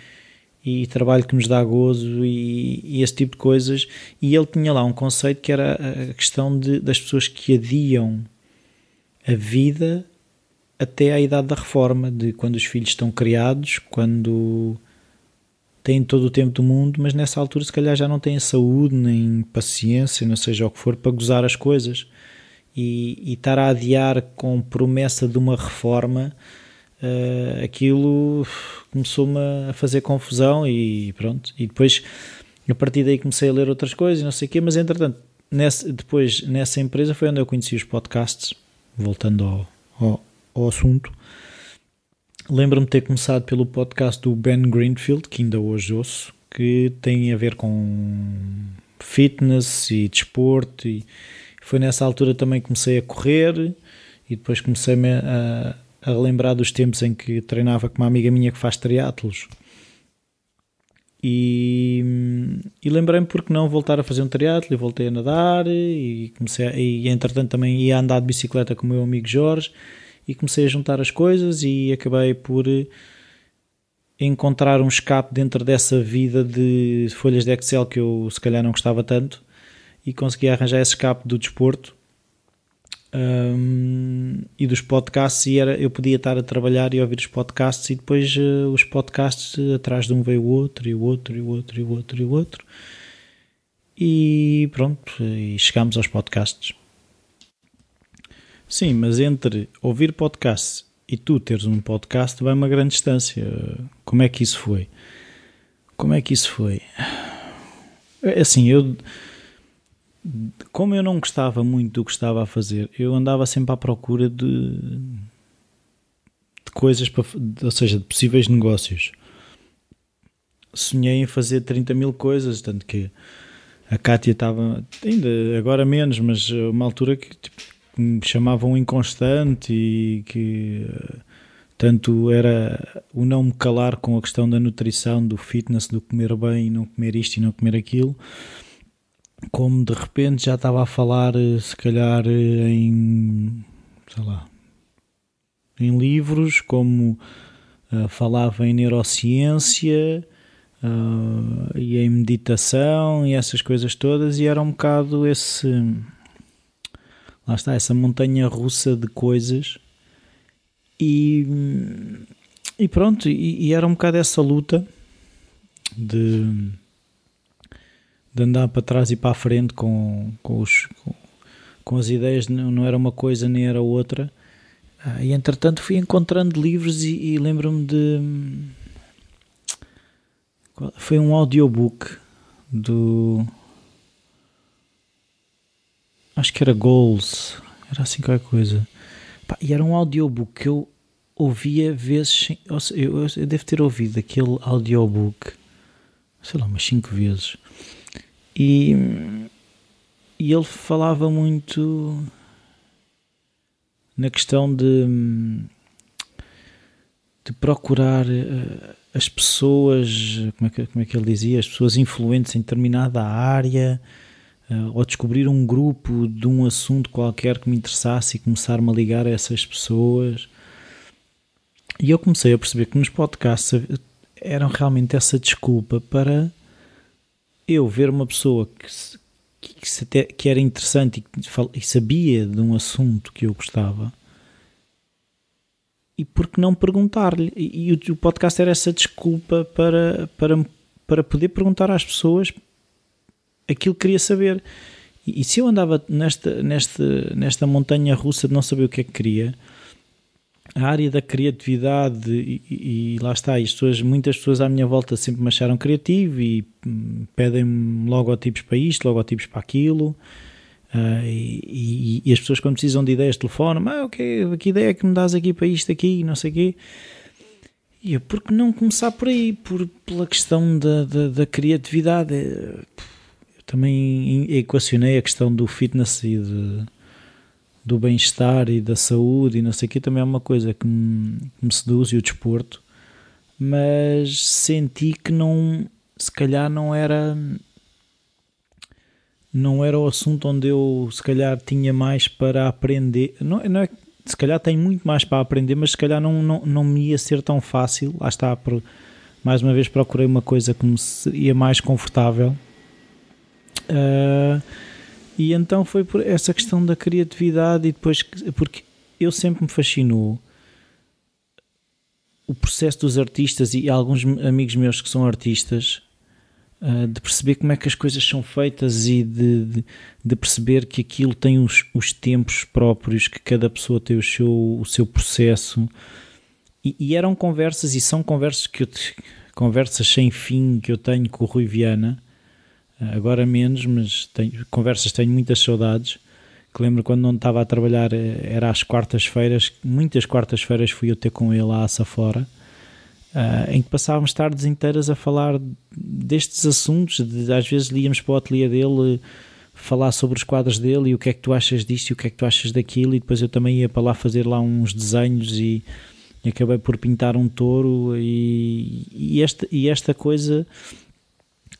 e trabalho que nos dá gozo e, e, esse tipo de coisas. E ele tinha lá um conceito que era a questão de, das pessoas que adiam a vida até à idade da reforma, de quando os filhos estão criados, quando têm todo o tempo do mundo, mas nessa altura se calhar já não têm saúde nem paciência, não seja o que for, para gozar as coisas. E, e estar a adiar com promessa de uma reforma uh, aquilo começou-me a fazer confusão e pronto. E depois, a partir daí, comecei a ler outras coisas, não sei o quê, mas entretanto, depois nessa empresa foi onde eu conheci os podcasts, voltando ao, ao, ao assunto. Lembro-me de ter começado pelo podcast do Ben Greenfield, que ainda hoje ouço, que tem a ver com fitness e desporto. E foi nessa altura também comecei a correr e depois comecei a, a lembrar dos tempos em que treinava com uma amiga minha que faz triatlos. E, e lembrei-me porque não voltar a fazer um triatlo e voltei a nadar e comecei a, e entretanto também ia andar de bicicleta com o meu amigo Jorge e comecei a juntar as coisas e acabei por encontrar um escape dentro dessa vida de folhas de Excel que eu se calhar não gostava tanto e consegui arranjar esse escape do desporto um, e dos podcasts e era, eu podia estar a trabalhar e ouvir os podcasts e depois uh, os podcasts uh, atrás de um veio o outro e o outro e o outro e o outro e o outro e pronto e chegámos aos podcasts sim, mas entre ouvir podcasts e tu teres um podcast vai uma grande distância como é que isso foi? como é que isso foi? É assim, eu como eu não gostava muito do que estava a fazer, eu andava sempre à procura de, de coisas, para, ou seja, de possíveis negócios. Sonhei em fazer 30 mil coisas, tanto que a Kátia estava, ainda agora menos, mas uma altura que tipo, me chamavam inconstante e que tanto era o não me calar com a questão da nutrição, do fitness, do comer bem não comer isto e não comer aquilo como de repente já estava a falar, eh, se calhar, eh, em sei lá, em livros, como uh, falava em neurociência uh, e em meditação e essas coisas todas, e era um bocado esse. Lá está, essa montanha russa de coisas. E, e pronto, e, e era um bocado essa luta de de andar para trás e para a frente com, com, os, com, com as ideias, não, era uma coisa nem era outra. Ah, e entretanto fui encontrando livros e, e lembro-me de. Foi um audiobook do. Acho que era Goals, era assim qualquer coisa. e era um audiobook que eu ouvia vezes. Eu, eu devo ter ouvido aquele audiobook, sei lá, umas 5 vezes e, e ele falava muito na questão de, de procurar eh, as pessoas, como é, que, como é que ele dizia, as pessoas influentes em determinada área, eh, ou descobrir um grupo de um assunto qualquer que me interessasse e começar-me a ligar a essas pessoas. E eu comecei a perceber que nos podcasts eram realmente essa desculpa para eu ver uma pessoa que, que, até, que era interessante e, e sabia de um assunto que eu gostava e por que não perguntar-lhe? E, e o, o, podcast era essa desculpa para, para, para poder perguntar às pessoas aquilo que queria saber. E, e, se eu andava nesta, nesta, nesta montanha russa de não saber o que é que queria, a área da criatividade e, e, lá está, as pessoas, muitas pessoas à minha volta sempre me acharam criativo e hum, pedem-me logotipos para isto, logotipos para aquilo. Uh, e, e, as pessoas quando precisam de ideias telefonam, ah, ok, que ideia é que me dás aqui para isto aqui, não sei o quê. E eu, por que não começar por aí, por, pela questão da, da, da criatividade? Eu também equacionei a questão do fitness e de do bem-estar e da saúde e não sei o que também é uma coisa que me, que me seduz e o desporto, mas senti que não, se calhar não era não era o assunto onde eu se calhar tinha mais para aprender, não, não é se calhar tenho muito mais para aprender, mas se calhar não, não, não me ia ser tão fácil, lá está, por, mais uma vez procurei uma coisa que me seria mais confortável. Uh, e então foi por essa questão da criatividade e depois, porque eu sempre me fascinou o processo dos artistas e alguns amigos meus que são artistas uh, de perceber como é que as coisas são feitas e de, de, de perceber que aquilo tem os, os, tempos próprios, que cada pessoa tem o seu, o seu processo. E, e, eram conversas, e são conversas que eu, conversas sem fim que eu tenho com o Rui Viana, agora menos, mas tenho, conversas tenho muitas saudades. Que lembro quando não estava a trabalhar, eh, era às quartas-feiras, muitas quartas-feiras fui eu ter com ele à Safora, uh, em que passávamos tardes inteiras a falar destes assuntos. De, às vezes líamos para o ateliê dele falar sobre os quadros dele e o que é que tu achas disto e o que é que tu achas daquilo, e depois eu também ia para lá fazer lá uns desenhos e, e acabei por pintar um touro e, e, esta, e esta coisa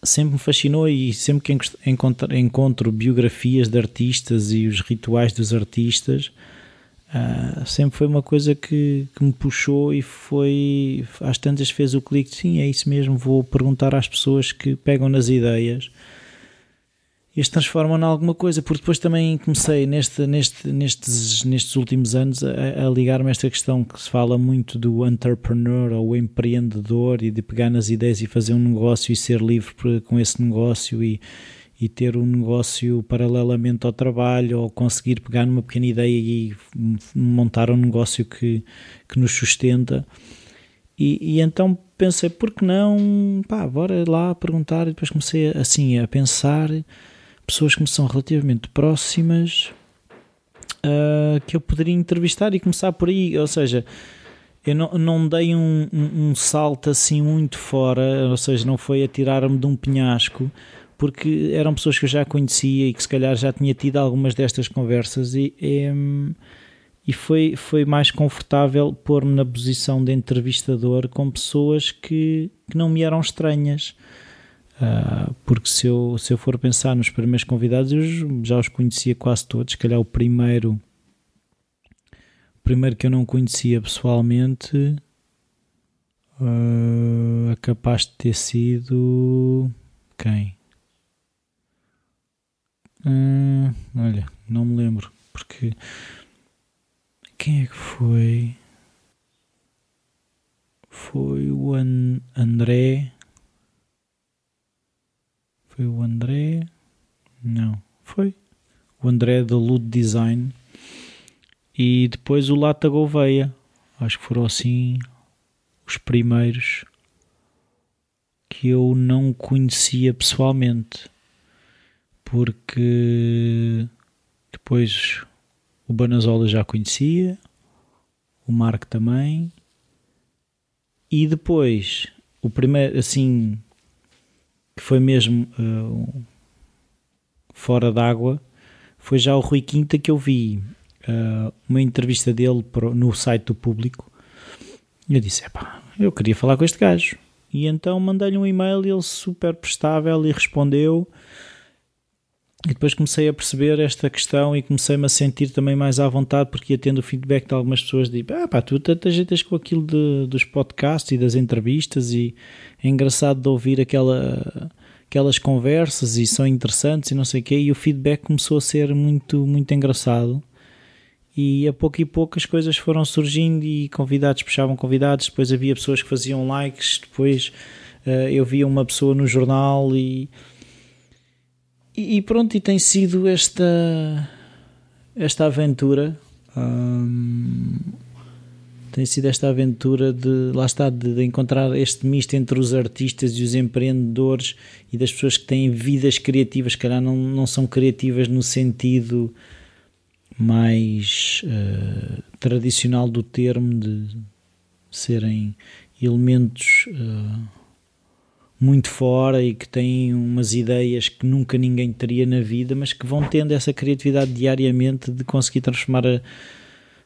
sempre me fascinou e sempre que encontro, encontro biografias de artistas e os rituais dos artistas uh, sempre foi uma coisa que, que, me puxou e foi às tantas fez o clique sim, é isso mesmo, vou perguntar às pessoas que pegam nas ideias e se transformam em alguma coisa, porque depois também comecei neste, neste, nestes, nestes últimos anos a, a ligar-me a esta questão que se fala muito do entrepreneur ou empreendedor e de pegar nas ideias e fazer um negócio e ser livre com esse negócio e, e ter um negócio paralelamente ao trabalho ou conseguir pegar numa pequena ideia e montar um negócio que, que nos sustenta. E, e então pensei, por que não, pá, bora lá perguntar e depois comecei assim a pensar pessoas que me são relativamente próximas uh, que eu poderia entrevistar e começar por aí. Ou seja, eu não, não dei um, um, um salto assim muito fora, ou seja, não foi a tirar-me de um penhasco, porque eram pessoas que eu já conhecia e que se calhar já tinha tido algumas destas conversas e, e, e foi, foi mais confortável pôr-me na posição de entrevistador com pessoas que, que não me eram estranhas. Uh, porque se eu, se eu for pensar nos primeiros convidados, eu já os conhecia quase todos. Se calhar o primeiro, o primeiro que eu não conhecia pessoalmente uh, é capaz de ter sido quem? Uh, olha, não me lembro porque quem é que foi? Foi o An André foi o André. Não, foi o André da Ludo Design. E depois o Lata Gouveia. Acho que foram assim os primeiros que eu não conhecia pessoalmente. Porque depois o Banazola já conhecia, o Marco também. E depois, o primeiro, assim, que foi mesmo uh, fora d'água, foi já o Rui Quinta que eu vi uh, uma entrevista dele no site do público. E eu disse: Epá, eu queria falar com este gajo. E então mandei-lhe um e-mail ele super prestável e respondeu. E depois comecei a perceber esta questão e comecei-me a sentir também mais à vontade porque ia tendo o feedback de algumas pessoas de ah pá, tu te ajeitas com aquilo de, dos podcasts e das entrevistas e é engraçado de ouvir aquela, aquelas conversas e são interessantes e não sei o quê. E o feedback começou a ser muito, muito engraçado. E a pouco e pouco as coisas foram surgindo e convidados puxavam convidados, depois havia pessoas que faziam likes, depois uh, eu via uma pessoa no jornal e e, pronto, e tem sido esta, esta aventura. Hum, tem sido esta aventura de lá está de, de, encontrar este misto entre os artistas e os empreendedores e das pessoas que têm vidas criativas, que calhar não, não são criativas no sentido mais uh, tradicional do termo de serem elementos uh, muito fora e que têm umas ideias que nunca ninguém teria na vida, mas que vão tendo essa criatividade diariamente de conseguir transformar a,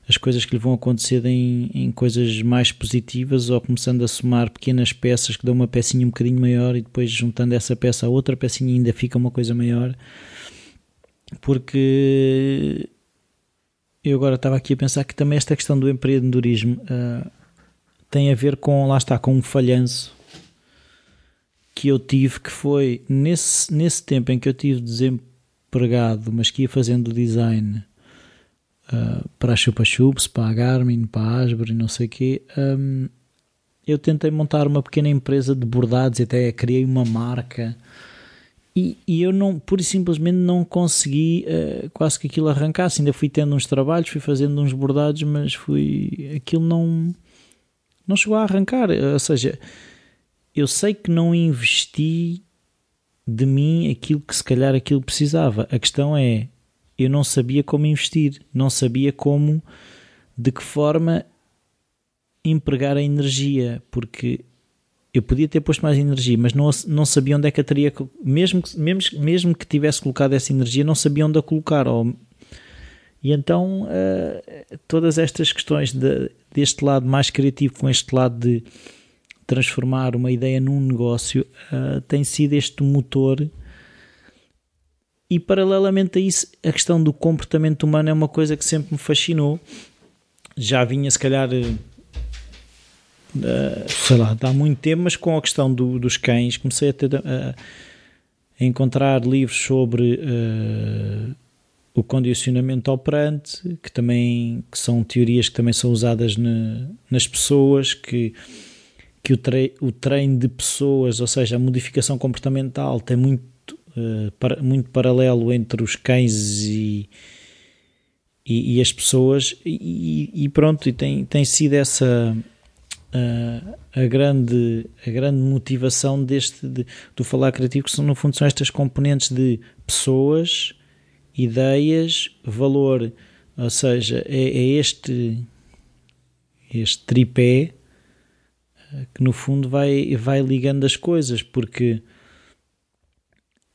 as coisas que lhe vão acontecer em, em coisas mais positivas ou começando a somar pequenas peças que dão uma pecinha um bocadinho maior e depois juntando essa peça a outra pecinha ainda fica uma coisa maior. Porque eu agora estava aqui a pensar que também esta questão do empreendedorismo uh, tem a ver com, lá está, com um falhanço que eu tive que foi nesse, nesse tempo em que eu tive desempregado, mas que ia fazendo design uh, para a Chupa Chups, para a Garmin, para a Asbury, não sei o quê, um, eu tentei montar uma pequena empresa de bordados e até criei uma marca. E, e eu não, pura e simplesmente não consegui uh, quase que aquilo arrancasse. Ainda fui tendo uns trabalhos, fui fazendo uns bordados, mas fui aquilo não não chegou a arrancar. Ou seja, eu sei que não investi de mim aquilo que se calhar aquilo precisava. A questão é, eu não sabia como investir, não sabia como, de que forma empregar a energia, porque eu podia ter posto mais energia, mas não, não sabia onde é que a teria, mesmo mesmo, mesmo que tivesse colocado essa energia, não sabia onde a colocar. Ou, e então uh, todas estas questões de, deste lado mais criativo com este lado de transformar uma ideia num negócio uh, tem sido este motor. E paralelamente a isso a questão do comportamento humano é uma coisa que sempre me fascinou. Já vinha se calhar uh, sei lá, há muito tempo mas com a questão do, dos cães comecei a, ter, a encontrar livros sobre uh, o condicionamento operante que também que são teorias que também são usadas na, nas pessoas que que o, tre o treino de pessoas, ou seja, a modificação comportamental tem muito, uh, para, muito paralelo entre os cães e, e, e as pessoas e, e, pronto, e tem, tem sido essa uh, a, grande, a grande motivação deste de, do falar criativo, que são, no fundo são estas componentes de pessoas, ideias, valor, ou seja, é, é este este tripé que no fundo vai, vai ligando as coisas, porque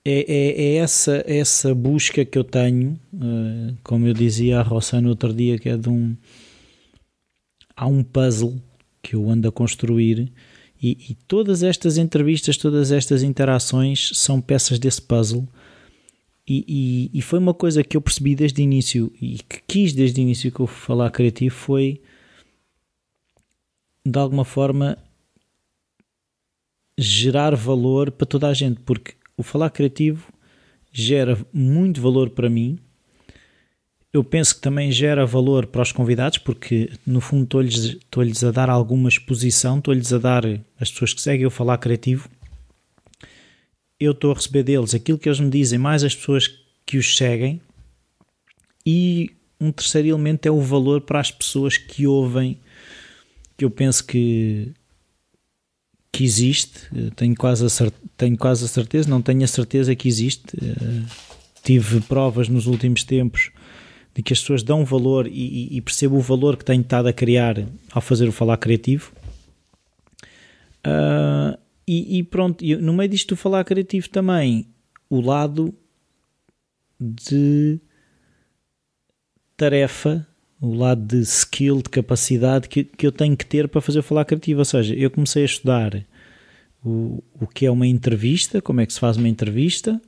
é, é, é essa, essa busca que eu tenho, uh, como eu dizia a Rossana outro dia, que é de um. Há um puzzle que eu ando a construir e, e, todas estas entrevistas, todas estas interações são peças desse puzzle. E, e, e, foi uma coisa que eu percebi desde o início e que quis desde o início que eu falar criativo foi de alguma forma gerar valor para toda a gente, porque o falar criativo gera muito valor para mim. Eu penso que também gera valor para os convidados, porque no fundo estou-lhes, estou-lhes a dar alguma exposição, estou-lhes a dar as pessoas que seguem o falar criativo. Eu estou a receber deles aquilo que eles me dizem, mais as pessoas que os seguem. E um terceiro elemento é o valor para as pessoas que ouvem, que eu penso que, que existe, eh, tenho quase, a, tenho quase a certeza, não tenho a certeza que existe. Eh, tive provas nos últimos tempos de que as pessoas dão valor e, e percebo o valor que tenho estado a criar ao fazer o falar criativo. Uh, e, e, pronto, no meio disto do falar criativo também, o lado de tarefa o lado de skill, de capacidade que, que eu tenho que ter para fazer falar criativo. Ou seja, eu comecei a estudar o, o que é uma entrevista, como é que se faz uma entrevista,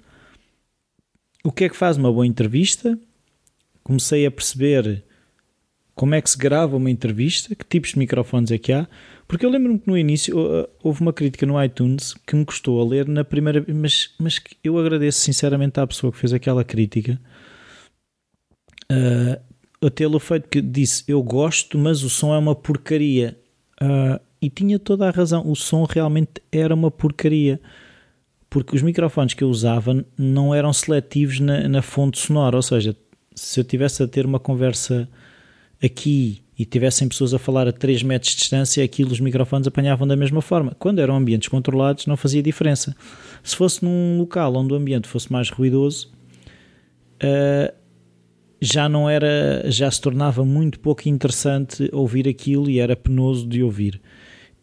o que é que faz uma boa entrevista, comecei a perceber como é que se grava uma entrevista, que tipos de microfones é que há, porque eu lembro-me que no início houve uma crítica no iTunes que me custou a ler na primeira mas, mas eu agradeço sinceramente à pessoa que fez aquela crítica. Uh, tê-lo feito que disse eu gosto, mas o som é uma porcaria. Uh, e tinha toda a razão, o som realmente era uma porcaria. Porque os microfones que eu usava não eram seletivos na, na fonte sonora, ou seja, se eu tivesse a ter uma conversa aqui e tivessem pessoas a falar a 3 metros de distância, aquilo os microfones apanhavam da mesma forma. Quando eram ambientes controlados, não fazia diferença. Se fosse num local onde o ambiente fosse mais ruidoso, uh, já não era, já se tornava muito pouco interessante ouvir aquilo e era penoso de ouvir.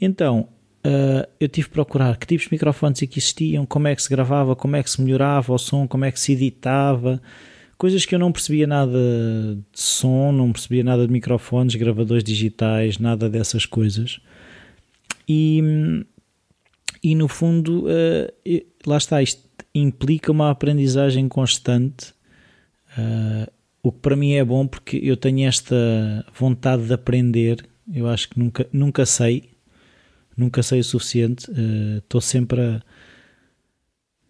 Então, uh, eu tive que procurar que tipos de microfones é que existiam, como é que se gravava, como é que se melhorava o som, como é que se editava, coisas que eu não percebia nada de som, não percebia nada de microfones, gravadores digitais, nada dessas coisas. E, e no fundo, uh, lá está, isto implica uma aprendizagem constante. Uh, o que para mim é bom porque eu tenho esta vontade de aprender. Eu acho que nunca, nunca sei, nunca sei o suficiente. Estou uh, sempre a,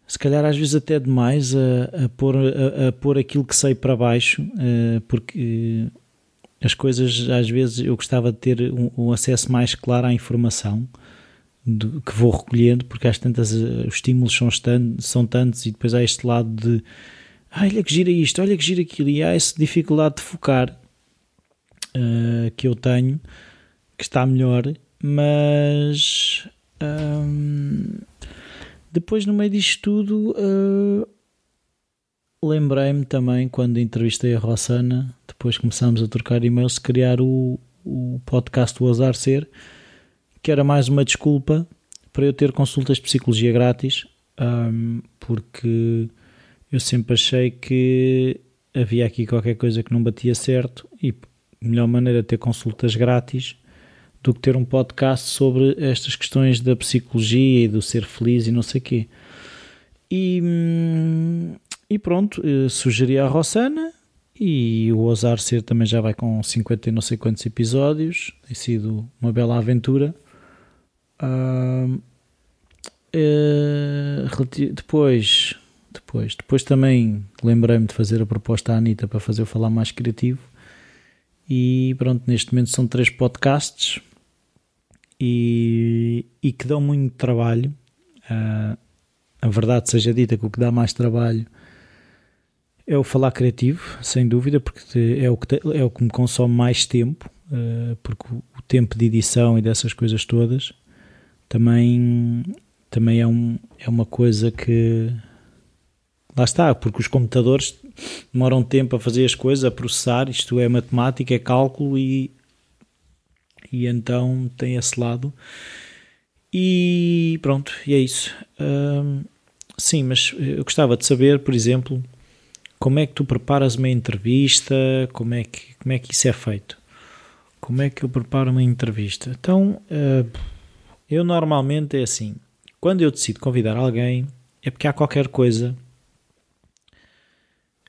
se calhar às vezes até demais, a, a, pôr, a, a pôr aquilo que sei para baixo, uh, porque as coisas às vezes eu gostava de ter um, um acesso mais claro à informação do, que vou recolhendo, porque às tantas uh, os estímulos são, são tantos e depois há este lado de olha que gira isto, olha que gira aquilo, e há essa dificuldade de focar uh, que eu tenho, que está melhor, mas hum, depois, no meio disto tudo, uh, lembrei-me também, quando entrevistei a Rossana, depois começámos a trocar e-mails, criar o, o podcast do Azar Ser, que era mais uma desculpa para eu ter consultas de psicologia grátis, um, porque eu sempre achei que havia aqui qualquer coisa que não batia certo e melhor maneira de ter consultas grátis do que ter um podcast sobre estas questões da psicologia e do ser feliz e não sei quê. E, hum, e pronto, eh, sugeri a Rossana e o Ousar Ser também já vai com 50 e não sei quantos episódios. Tem sido uma bela aventura. Uh, depois, depois, depois também lembrei-me de fazer a proposta à Anitta para fazer o Falar Mais Criativo. E pronto, neste momento são três podcasts e, e que dão muito trabalho. Uh, a verdade seja dita que o que dá mais trabalho é o falar criativo, sem dúvida, porque é o que, é o que me consome mais tempo, uh, porque o tempo de edição e dessas coisas todas também, também é, um, é uma coisa que. Lá está, porque os computadores demoram tempo a fazer as coisas, a processar, isto é matemática, é cálculo e e então tem esse lado. E pronto, e é isso. sim, mas eu gostava de saber, por exemplo, como é que tu preparas uma entrevista, como é que, como é que isso é feito? Como é que eu preparo uma entrevista? Então, uh, eu normalmente é assim, quando eu decido convidar alguém, é porque há qualquer coisa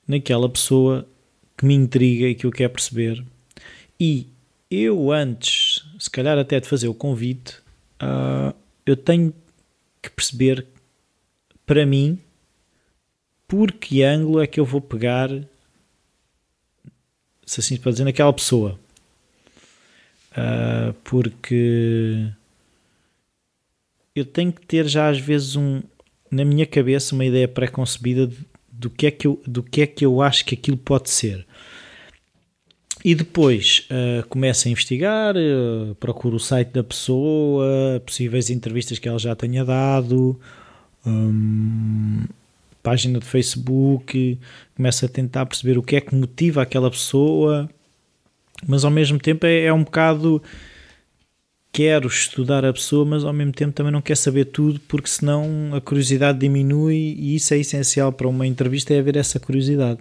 naquela pessoa que me intriga e que eu quero perceber. E eu antes, se calhar até de fazer o convite, uh, eu tenho que perceber para mim por que ângulo é que eu vou pegar, se assim para dizer, naquela pessoa. Uh, porque eu tenho que ter já às vezes um na minha cabeça uma ideia pré-concebida do que é que eu do que é que eu acho que aquilo pode ser. E depois uh, começo a investigar, uh, procuro o site da pessoa, possíveis entrevistas que ela já tenha dado, um, página de Facebook, começo a tentar perceber o que é que motiva aquela pessoa, mas ao mesmo tempo é, é um bocado quero estudar a pessoa, mas ao mesmo tempo também não quero saber tudo, porque senão a curiosidade diminui e isso é essencial para uma entrevista, é haver essa curiosidade.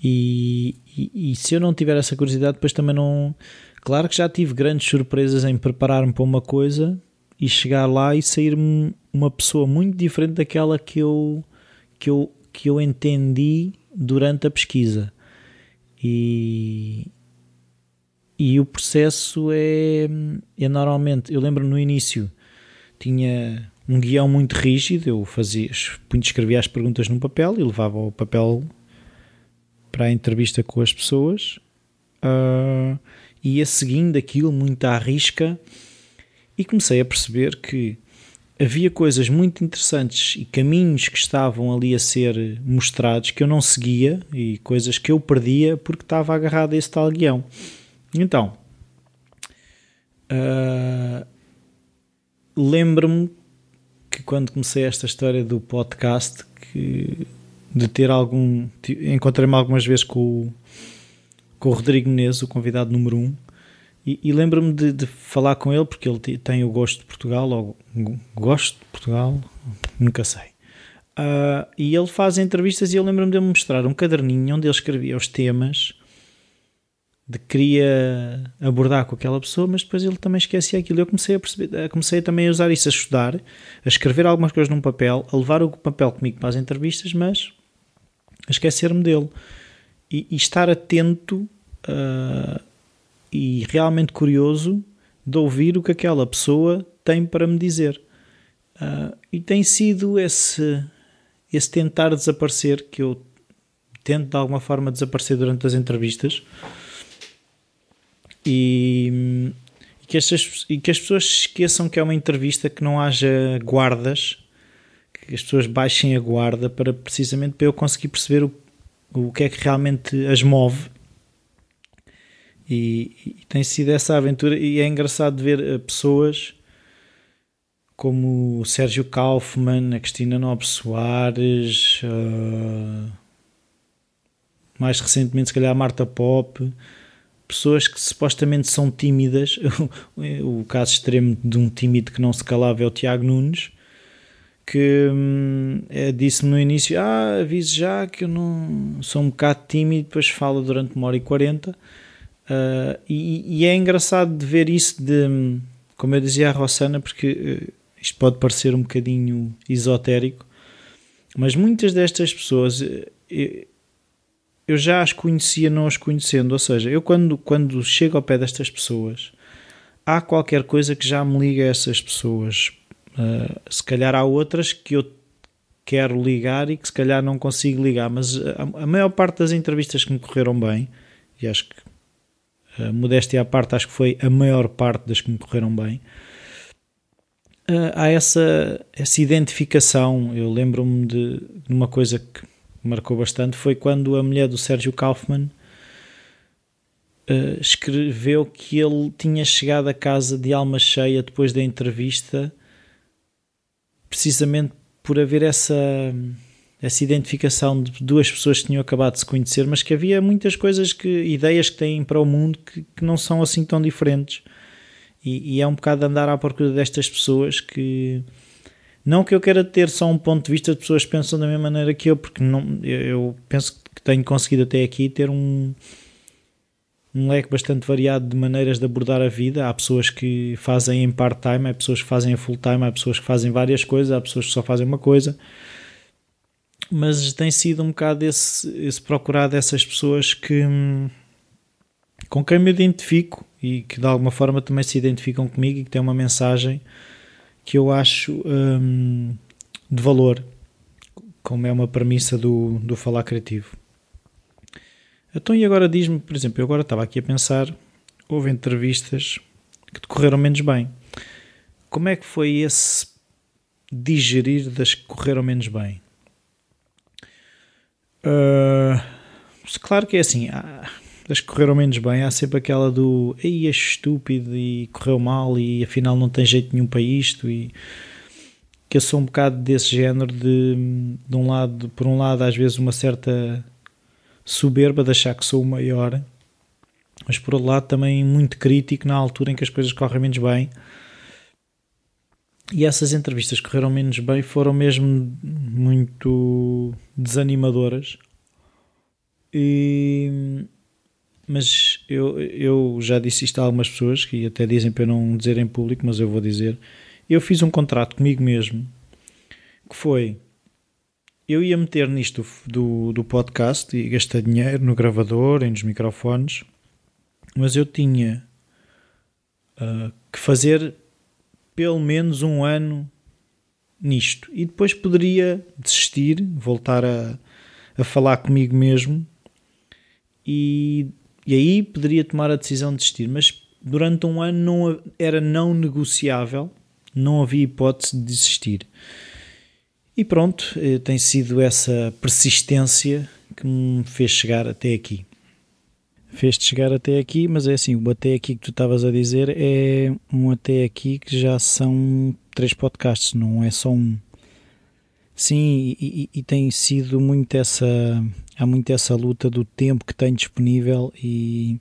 E, e, e, se eu não tiver essa curiosidade, depois também não. Claro que já tive grandes surpresas em preparar-me para uma coisa e chegar lá e sair-me uma pessoa muito diferente daquela que eu, que eu, que eu entendi durante a pesquisa. E, e o processo é, é normalmente. Eu lembro no início tinha um guião muito rígido, eu fazia, escrevia as perguntas num papel e levava o papel para a entrevista com as pessoas uh, ia seguindo aquilo muito à risca e comecei a perceber que havia coisas muito interessantes e caminhos que estavam ali a ser mostrados que eu não seguia e coisas que eu perdia porque estava agarrado a esse tal guião. Então, uh, lembro-me que quando comecei esta história do podcast que de ter algum. Encontrei-me algumas vezes com o, com o Rodrigo Menezes, o convidado número 1, um, e, e lembro-me de, de, falar com ele porque ele tem o gosto de Portugal, ou gosto de Portugal, nunca sei. Uh, e ele faz entrevistas e eu lembro-me de me mostrar um caderninho onde ele escrevia os temas de que queria abordar com aquela pessoa, mas depois ele também esquecia aquilo. Eu comecei a perceber, comecei também a usar isso, a estudar, a escrever algumas coisas num papel, a levar o papel comigo para as entrevistas, mas a esquecer-me dele e, e, estar atento uh, e realmente curioso de ouvir o que aquela pessoa tem para me dizer. Uh, e tem sido esse, esse tentar desaparecer que eu tento de alguma forma desaparecer durante as entrevistas e, e, que, estas, e que as pessoas esqueçam que é uma entrevista que não haja guardas que as pessoas baixem a guarda para precisamente para eu conseguir perceber o, o que é que realmente as move E, e, tem sido essa aventura. E é engraçado ver eh, pessoas como o Sérgio Kaufmann, a Cristina Nobre Soares, uh, mais recentemente, se calhar, a Marta Pop, pessoas que supostamente são tímidas. [LAUGHS] o caso extremo de um tímido que não se calava é o Tiago Nunes, que hum, é, disse-me no início: Ah, avise já que eu não sou um bocado tímido, depois fala durante uma hora e quarenta. Uh, e, e, é engraçado de ver isso, de, hum, como eu dizia à Rossana, porque uh, isto pode parecer um bocadinho esotérico, mas muitas destas pessoas eu, eu já as conhecia não as conhecendo, ou seja, eu quando, quando chego ao pé destas pessoas há qualquer coisa que já me liga a essas pessoas. Uh, se calhar há outras que eu quero ligar e que se calhar não consigo ligar, mas a, a maior parte das entrevistas que me correram bem, e acho que a modéstia à parte, acho que foi a maior parte das que me correram bem, uh, há essa, essa identificação. Eu lembro-me de, de, uma coisa que marcou bastante: foi quando a mulher do Sérgio Kaufman uh, escreveu que ele tinha chegado a casa de alma cheia depois da entrevista, precisamente por haver essa essa identificação de duas pessoas que tinham acabado de se conhecer, mas que havia muitas coisas que ideias que têm para o mundo que, que não são assim tão diferentes e, e, é um bocado andar à procura destas pessoas que. Não que eu queira ter só um ponto de vista de pessoas que pensam da mesma maneira que eu, porque não, eu penso que tenho conseguido até aqui ter um, um leque bastante variado de maneiras de abordar a vida. Há pessoas que fazem em part-time, há pessoas que fazem em full-time, há pessoas que fazem várias coisas, há pessoas que só fazem uma coisa. Mas tem sido um bocado esse, esse procurar dessas pessoas que com quem me identifico e que de alguma forma também se identificam comigo e que têm uma mensagem que eu acho hum, de valor, como é uma premissa do, do falar criativo. Então, e agora diz-me, por exemplo, eu agora estava aqui a pensar, houve entrevistas que decorreram menos bem. Como é que foi esse digerir das que correram menos bem? Uh, claro que é assim, há, que correram menos bem, há sempre aquela do ei, é estúpido e correu mal e afinal não tem jeito nenhum para isto. E que eu sou um bocado desse género de, de um lado, por um lado às vezes uma certa soberba de achar que sou o maior mas por outro lado também muito crítico na altura em que as coisas correm menos bem. E essas entrevistas que correram menos bem foram mesmo muito desanimadoras. E mas eu, eu já disse isto a algumas pessoas que até dizem para eu não dizer em público, mas eu vou dizer. Eu fiz um contrato comigo mesmo que foi eu ia meter nisto do, do podcast e gastar dinheiro no gravador e nos microfones, mas eu tinha uh, que fazer pelo menos um ano nisto e depois poderia desistir, voltar a, a falar comigo mesmo e e aí poderia tomar a decisão de desistir, mas durante um ano não, era não negociável, não havia hipótese de desistir. E pronto, eh, tem sido essa persistência que me fez chegar até aqui. Fez-te chegar até aqui, mas é assim, o até aqui que tu estavas a dizer é um até aqui que já são três podcasts, não é só um. Sim, e, e, tem sido muito essa. Há muito essa luta do tempo que tenho disponível e.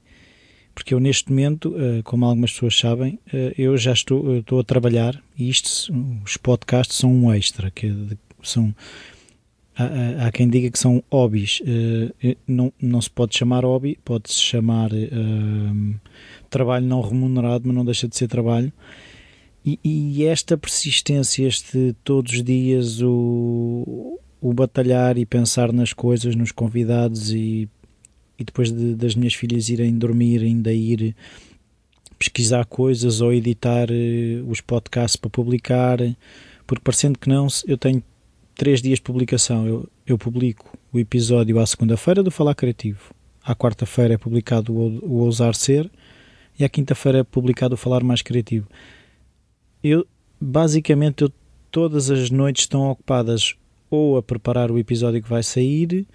Porque eu, neste momento, eh, como algumas pessoas sabem, eh, eu já estou, eu estou a trabalhar e isto, os podcasts são um extra, que são. Há, há quem diga que são hobbies. Eh, não, não se pode chamar hobby, pode-se chamar trabalho não remunerado, mas não deixa de ser trabalho e, e, esta persistência, este todos os dias o, o batalhar e pensar nas coisas, nos convidados e, e depois de, das minhas filhas irem dormir, ainda ir pesquisar coisas ou editar uh, os podcasts para publicar, porque parecendo que não, eu tenho três dias de publicação. Eu, eu publico o episódio à segunda-feira do Falar Criativo, à quarta-feira é publicado o, o Ousar Ser e à quinta-feira é publicado o Falar Mais Criativo eu basicamente eu, todas as noites estão ocupadas ou a preparar o episódio que vai sair,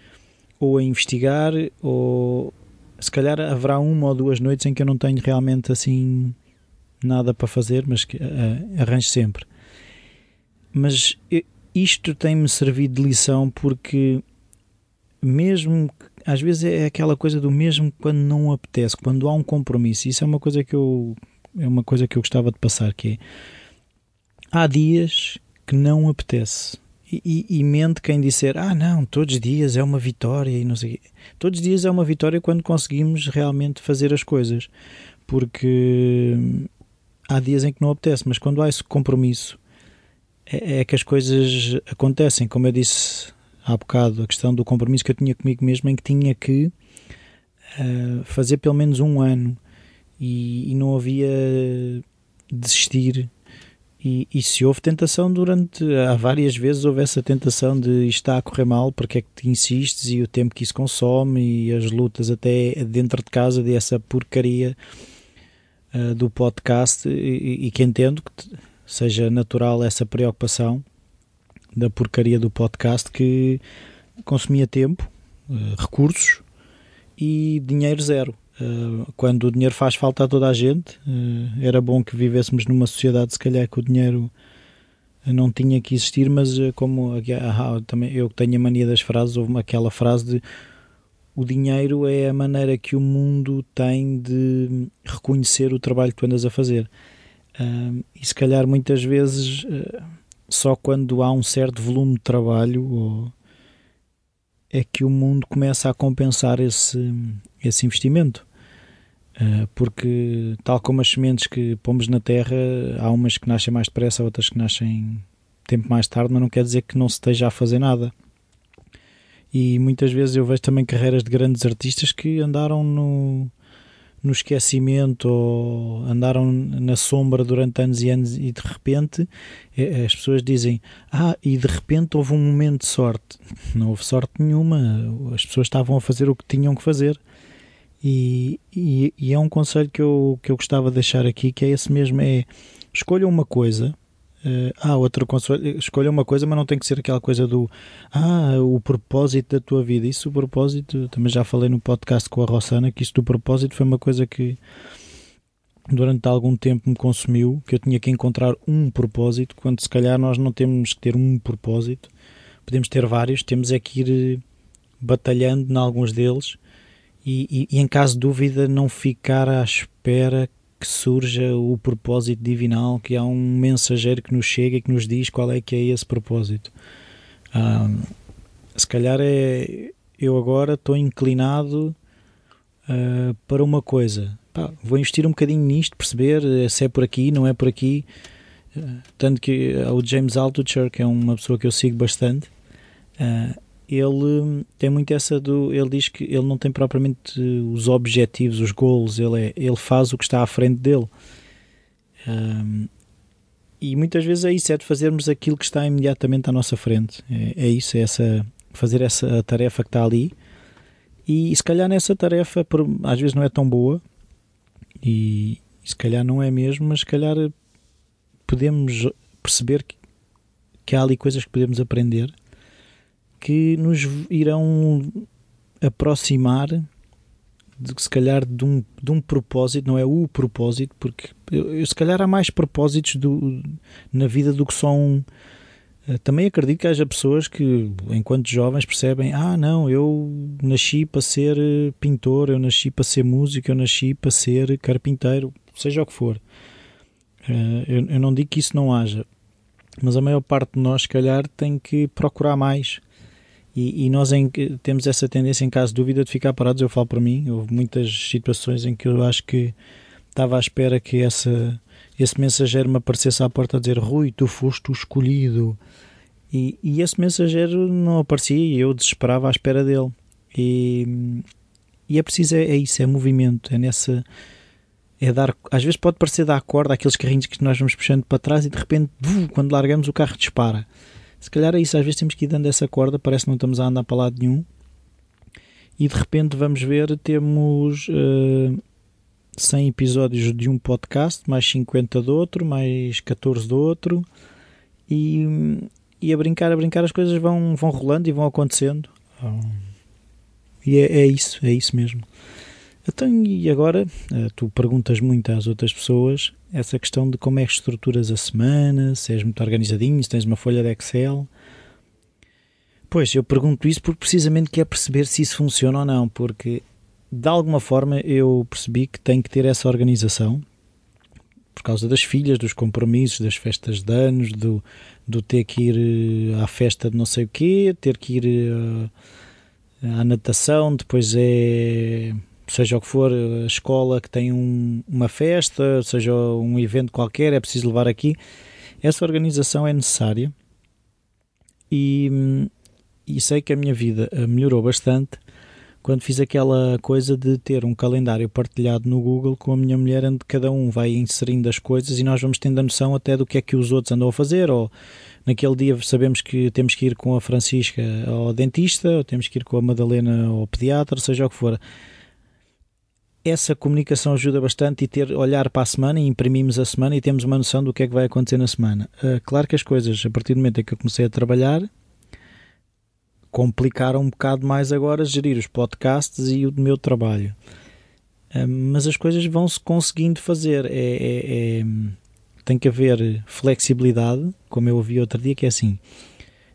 ou a investigar, ou se calhar haverá uma ou duas noites em que eu não tenho realmente assim nada para fazer, mas que uh, arranjo sempre. Mas isto tem-me servido de lição porque mesmo às vezes é aquela coisa do mesmo quando não apetece, quando há um compromisso. Isso é uma coisa que eu é uma coisa que eu gostava de passar que é há dias que não apetece. E, e, e, mente quem disser, ah não, todos os dias é uma vitória e não sei Todos os dias é uma vitória quando conseguimos realmente fazer as coisas. Porque há dias em que não apetece, mas quando há esse compromisso é, é que as coisas acontecem. Como eu disse há bocado, a questão do compromisso que eu tinha comigo mesmo em que tinha que uh, fazer pelo menos um ano e, e não havia desistir e, e, se houve tentação durante. Há várias vezes houve essa tentação de isto está a correr mal, porque é que te insistes e o tempo que isso consome e as lutas até dentro de casa dessa porcaria uh, do podcast. E, e, que entendo que seja natural essa preocupação da porcaria do podcast que consumia tempo, uh, recursos e dinheiro zero. Uh, quando o dinheiro faz falta a toda a gente, uh, era bom que vivêssemos numa sociedade, se calhar, que o dinheiro não tinha que existir, mas uh, como também eu tenho a mania das frases, houve aquela frase de o dinheiro é a maneira que o mundo tem de reconhecer o trabalho que tu andas a fazer. e se calhar muitas vezes só quando há um certo volume de trabalho ou, é que o mundo começa a compensar esse, esse investimento. Uh, porque, tal como as sementes que pomos na terra, há umas que nascem mais depressa, outras que nascem tempo mais tarde, mas não quer dizer que não se esteja a fazer nada. E muitas vezes eu vejo também carreiras de grandes artistas que andaram no, no esquecimento ou andaram na sombra durante anos e anos e de repente eh, as pessoas dizem ah, e de repente houve um momento de sorte. [LAUGHS] Não houve sorte nenhuma, as pessoas estavam a fazer o que tinham que fazer. E, e, e, é um conselho que eu, que eu gostava de deixar aqui, que é esse mesmo, é escolha uma coisa, uh, ah, outro conselho, escolha uma coisa, mas não tem que ser aquela coisa do, ah, o propósito da tua vida, isso o propósito, também já falei no podcast com a Rossana, que isso do propósito foi uma coisa que durante algum tempo me consumiu, que eu tinha que encontrar um propósito, quando se calhar nós não temos que ter um propósito, podemos ter vários, temos é que ir batalhando em alguns deles, e, e, e, em caso de dúvida não ficar à espera que surja o propósito divinal, que há um mensageiro que nos chega e que nos diz qual é que é esse propósito. Um, se calhar é eu agora estou inclinado uh, para uma coisa. Pá, vou investir um bocadinho nisto, perceber se é por aqui, não é por aqui. Uh, tanto que uh, o James Altucher, que é uma pessoa que eu sigo bastante, ele hum, tem muito essa do. Ele diz que ele não tem propriamente os objetivos, os goals, ele, é, ele faz o que está à frente dele. Um, e muitas vezes é isso, é de fazermos aquilo que está imediatamente à nossa frente. É, é isso, é essa, fazer essa tarefa que está ali. E, e se calhar nessa tarefa, por, às vezes não é tão boa, e, e, se calhar não é mesmo, mas se calhar podemos perceber que, que há ali coisas que podemos aprender que nos irão aproximar de, se calhar de um, de um propósito, não é o propósito, porque eu, se calhar há mais propósitos do, na vida do que só um. Eh, também acredito que haja pessoas que, enquanto jovens, percebem: ah, não, eu nasci para ser eh, pintor, eu nasci para ser músico, eu nasci para ser carpinteiro, seja o que for. Eh, eu não digo que isso não haja, mas a maior parte de nós, se calhar, tem que procurar mais e, e, nós em, temos essa tendência, em caso de dúvida, de ficar parados. Eu falo para mim, houve muitas situações em que eu acho que estava à espera que essa, esse mensageiro me aparecesse à porta a dizer: Rui, tu foste o escolhido. E, e esse mensageiro não aparecia e eu desesperava à espera dele. E, e é preciso, é, é isso, é movimento, é nessa. É dar, às vezes pode parecer dar corda àqueles carrinhos que nós vamos puxando para trás e de repente, quando largamos, o carro dispara. Se calhar é isso, às vezes temos que ir dando essa corda, parece que não estamos a andar para lado nenhum. E de repente vamos ver, temos uh, eh, 100 episódios de um podcast, mais 50 do outro, mais 14 do outro. E, e a brincar, a brincar, as coisas vão, vão rolando e vão acontecendo. E é, é isso, é isso mesmo. Então, e agora, eh, tu perguntas muito às outras pessoas essa questão de como é que estruturas a semana, se és muito organizadinho, se tens uma folha de Excel. Pois, eu pergunto isso porque precisamente quer perceber se isso funciona ou não, porque de alguma forma eu percebi que tenho que ter essa organização por causa das filhas, dos compromissos, das festas de anos, do, do ter que ir eh, à festa de não sei o quê, ter que ir uh, à natação, depois é seja o que for, a escola que tem um, uma festa, seja um evento qualquer, é preciso levar aqui. Essa organização é necessária e, e sei que a minha vida melhorou bastante quando fiz aquela coisa de ter um calendário partilhado no Google com a minha mulher, onde cada um vai inserindo as coisas e nós vamos tendo a noção até do que é que os outros andam a fazer, ou naquele dia sabemos que temos que ir com a Francisca ao dentista, ou temos que ir com a Madalena ao pediatra, seja o que for. Essa comunicação ajuda bastante e ter olhar para a semana e imprimimos a semana e temos uma noção do que é que vai acontecer na semana. Uh, claro que as coisas, a partir do momento em que eu comecei a trabalhar, complicar um bocado mais agora gerir os podcasts e o meu trabalho. mas as coisas vão-se conseguindo fazer. É, é, é, tem que haver flexibilidade, como eu ouvi outro dia, que é assim: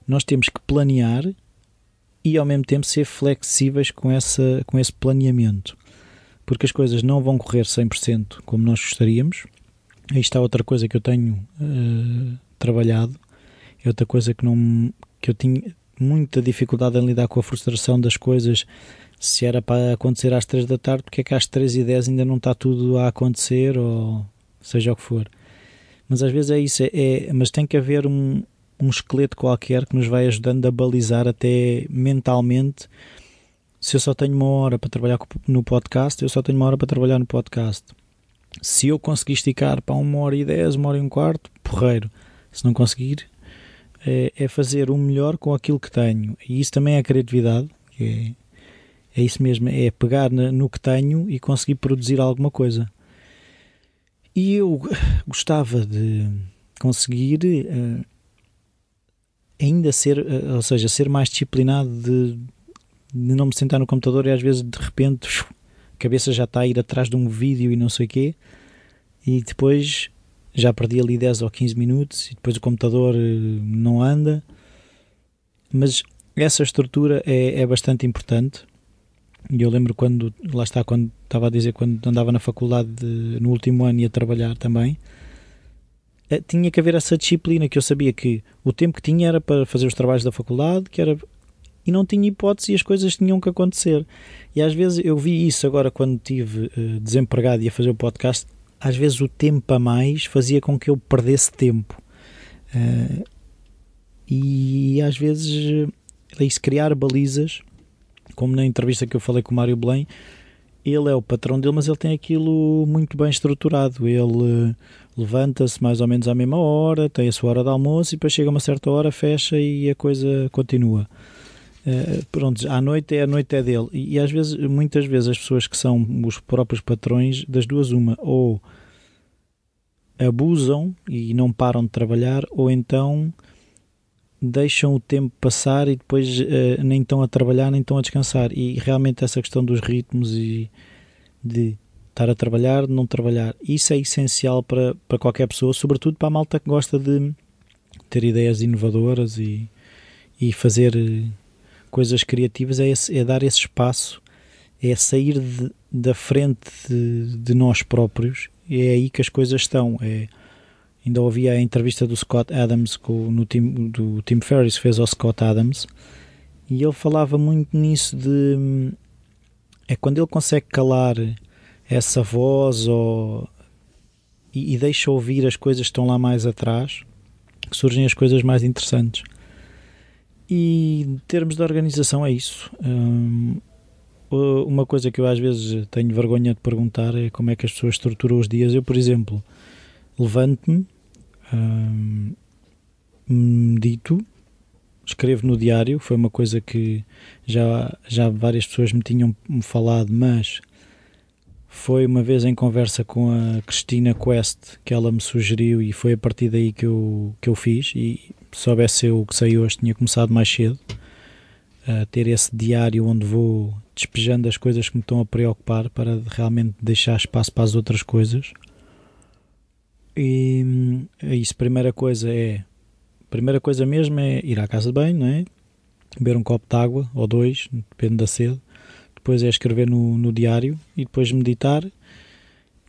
nós temos que planear e ao mesmo tempo ser flexíveis com, essa, com esse planeamento, porque as coisas não vão correr 100% como nós gostaríamos. Aí está outra coisa que eu tenho uh, trabalhado, é outra coisa que, não, que eu tinha, muita dificuldade em lidar com a frustração das coisas. Se era para acontecer às 3 da tarde, porque é que às 3 e 10 ainda não está tudo a acontecer, ou seja o que for. Mas às vezes é isso, é, é mas tem que haver um, um esqueleto qualquer que nos vai ajudando a balizar até mentalmente. Se eu só tenho uma hora para trabalhar no podcast, eu só tenho uma hora para trabalhar no podcast. Se eu conseguir esticar para uma hora e dez, uma hora e um quarto, porreiro. Se não conseguir, é, é, fazer o melhor com aquilo que tenho. E isso também é criatividade, é, é isso mesmo, é pegar no que tenho e conseguir produzir alguma coisa. E eu [SIGHS] gostava de conseguir uh, ainda ser, uh, ou seja, ser mais disciplinado de, de, não me sentar no computador e às vezes de repente a cabeça já está a ir atrás de um vídeo e não sei o quê e depois já perdi ali 10 ou 15 minutos e depois o computador eh, não anda. Mas essa estrutura é, é bastante importante. E eu lembro quando, lá está, quando estava a dizer, quando andava na faculdade de, no último ano e a trabalhar também, eh, tinha que haver essa disciplina que eu sabia que o tempo que tinha era para fazer os trabalhos da faculdade, que era e não tinha hipótese e as coisas tinham que acontecer. E às vezes eu vi isso agora quando estive uh, desempregado e a fazer o podcast, às vezes o tempo a mais fazia com que eu perdesse tempo. Uh, e às vezes é isso, criar balizas, como na entrevista que eu falei com o Mário Belém, ele é o patrão dele, mas ele tem aquilo muito bem estruturado. Ele levanta-se mais ou menos à mesma hora, tem a sua hora de almoço e depois chega uma certa hora, fecha e a coisa continua. Uh, pronto, à noite é a noite é dele. E, e, às vezes, muitas vezes, as pessoas que são os próprios patrões, das duas, uma, ou abusam e não param de trabalhar, ou então deixam o tempo passar e depois uh, nem estão a trabalhar nem estão a descansar. E realmente essa questão dos ritmos e de estar a trabalhar, não trabalhar, isso é essencial para, para qualquer pessoa, sobretudo para a malta que gosta de ter ideias inovadoras e, e fazer coisas criativas, é, esse, é dar esse espaço, é sair de, da frente de, de, nós próprios, é aí que as coisas estão. É, ainda ouvi a entrevista do Scott Adams, com, no team, do Tim Ferriss fez ao Scott Adams, e ele falava muito nisso de é quando ele consegue calar essa voz ou, e, e deixa ouvir as coisas que estão lá mais atrás que surgem as coisas mais interessantes. E em termos de organização é isso. Um, uma coisa que eu às vezes tenho vergonha de perguntar é como é que as pessoas estruturam os dias. Eu, por exemplo, levanto-me, um, medito, escrevo no diário. Foi uma coisa que já, já várias pessoas me tinham falado, mas foi uma vez em conversa com a Cristina Quest que ela me sugeriu e foi a partir daí que eu, que eu fiz. E soubesse eu que saiu hoje, tinha começado mais cedo. a ter esse diário onde vou despejando as coisas que me estão a preocupar para realmente deixar espaço para as outras coisas. E é isso, primeira coisa é primeira coisa mesmo é ir à casa de banho, não é? Beber um copo de água ou dois, depende da sede. Depois é escrever no, no diário e depois meditar.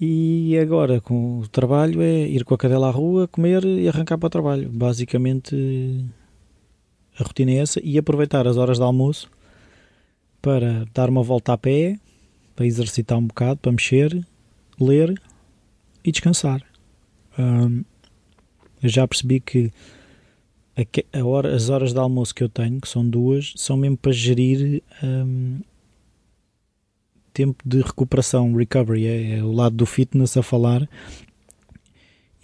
E agora com o trabalho é ir com a cadela à rua, comer e arrancar para o trabalho. Basicamente a rotina é essa e aproveitar as horas de almoço para dar uma volta a pé, para exercitar um bocado, para mexer, ler e descansar. Eu já percebi que a, hora, as horas de almoço que eu tenho, que são duas, são mesmo para gerir tempo de recuperação, recovery, é, é, o lado do fitness a falar.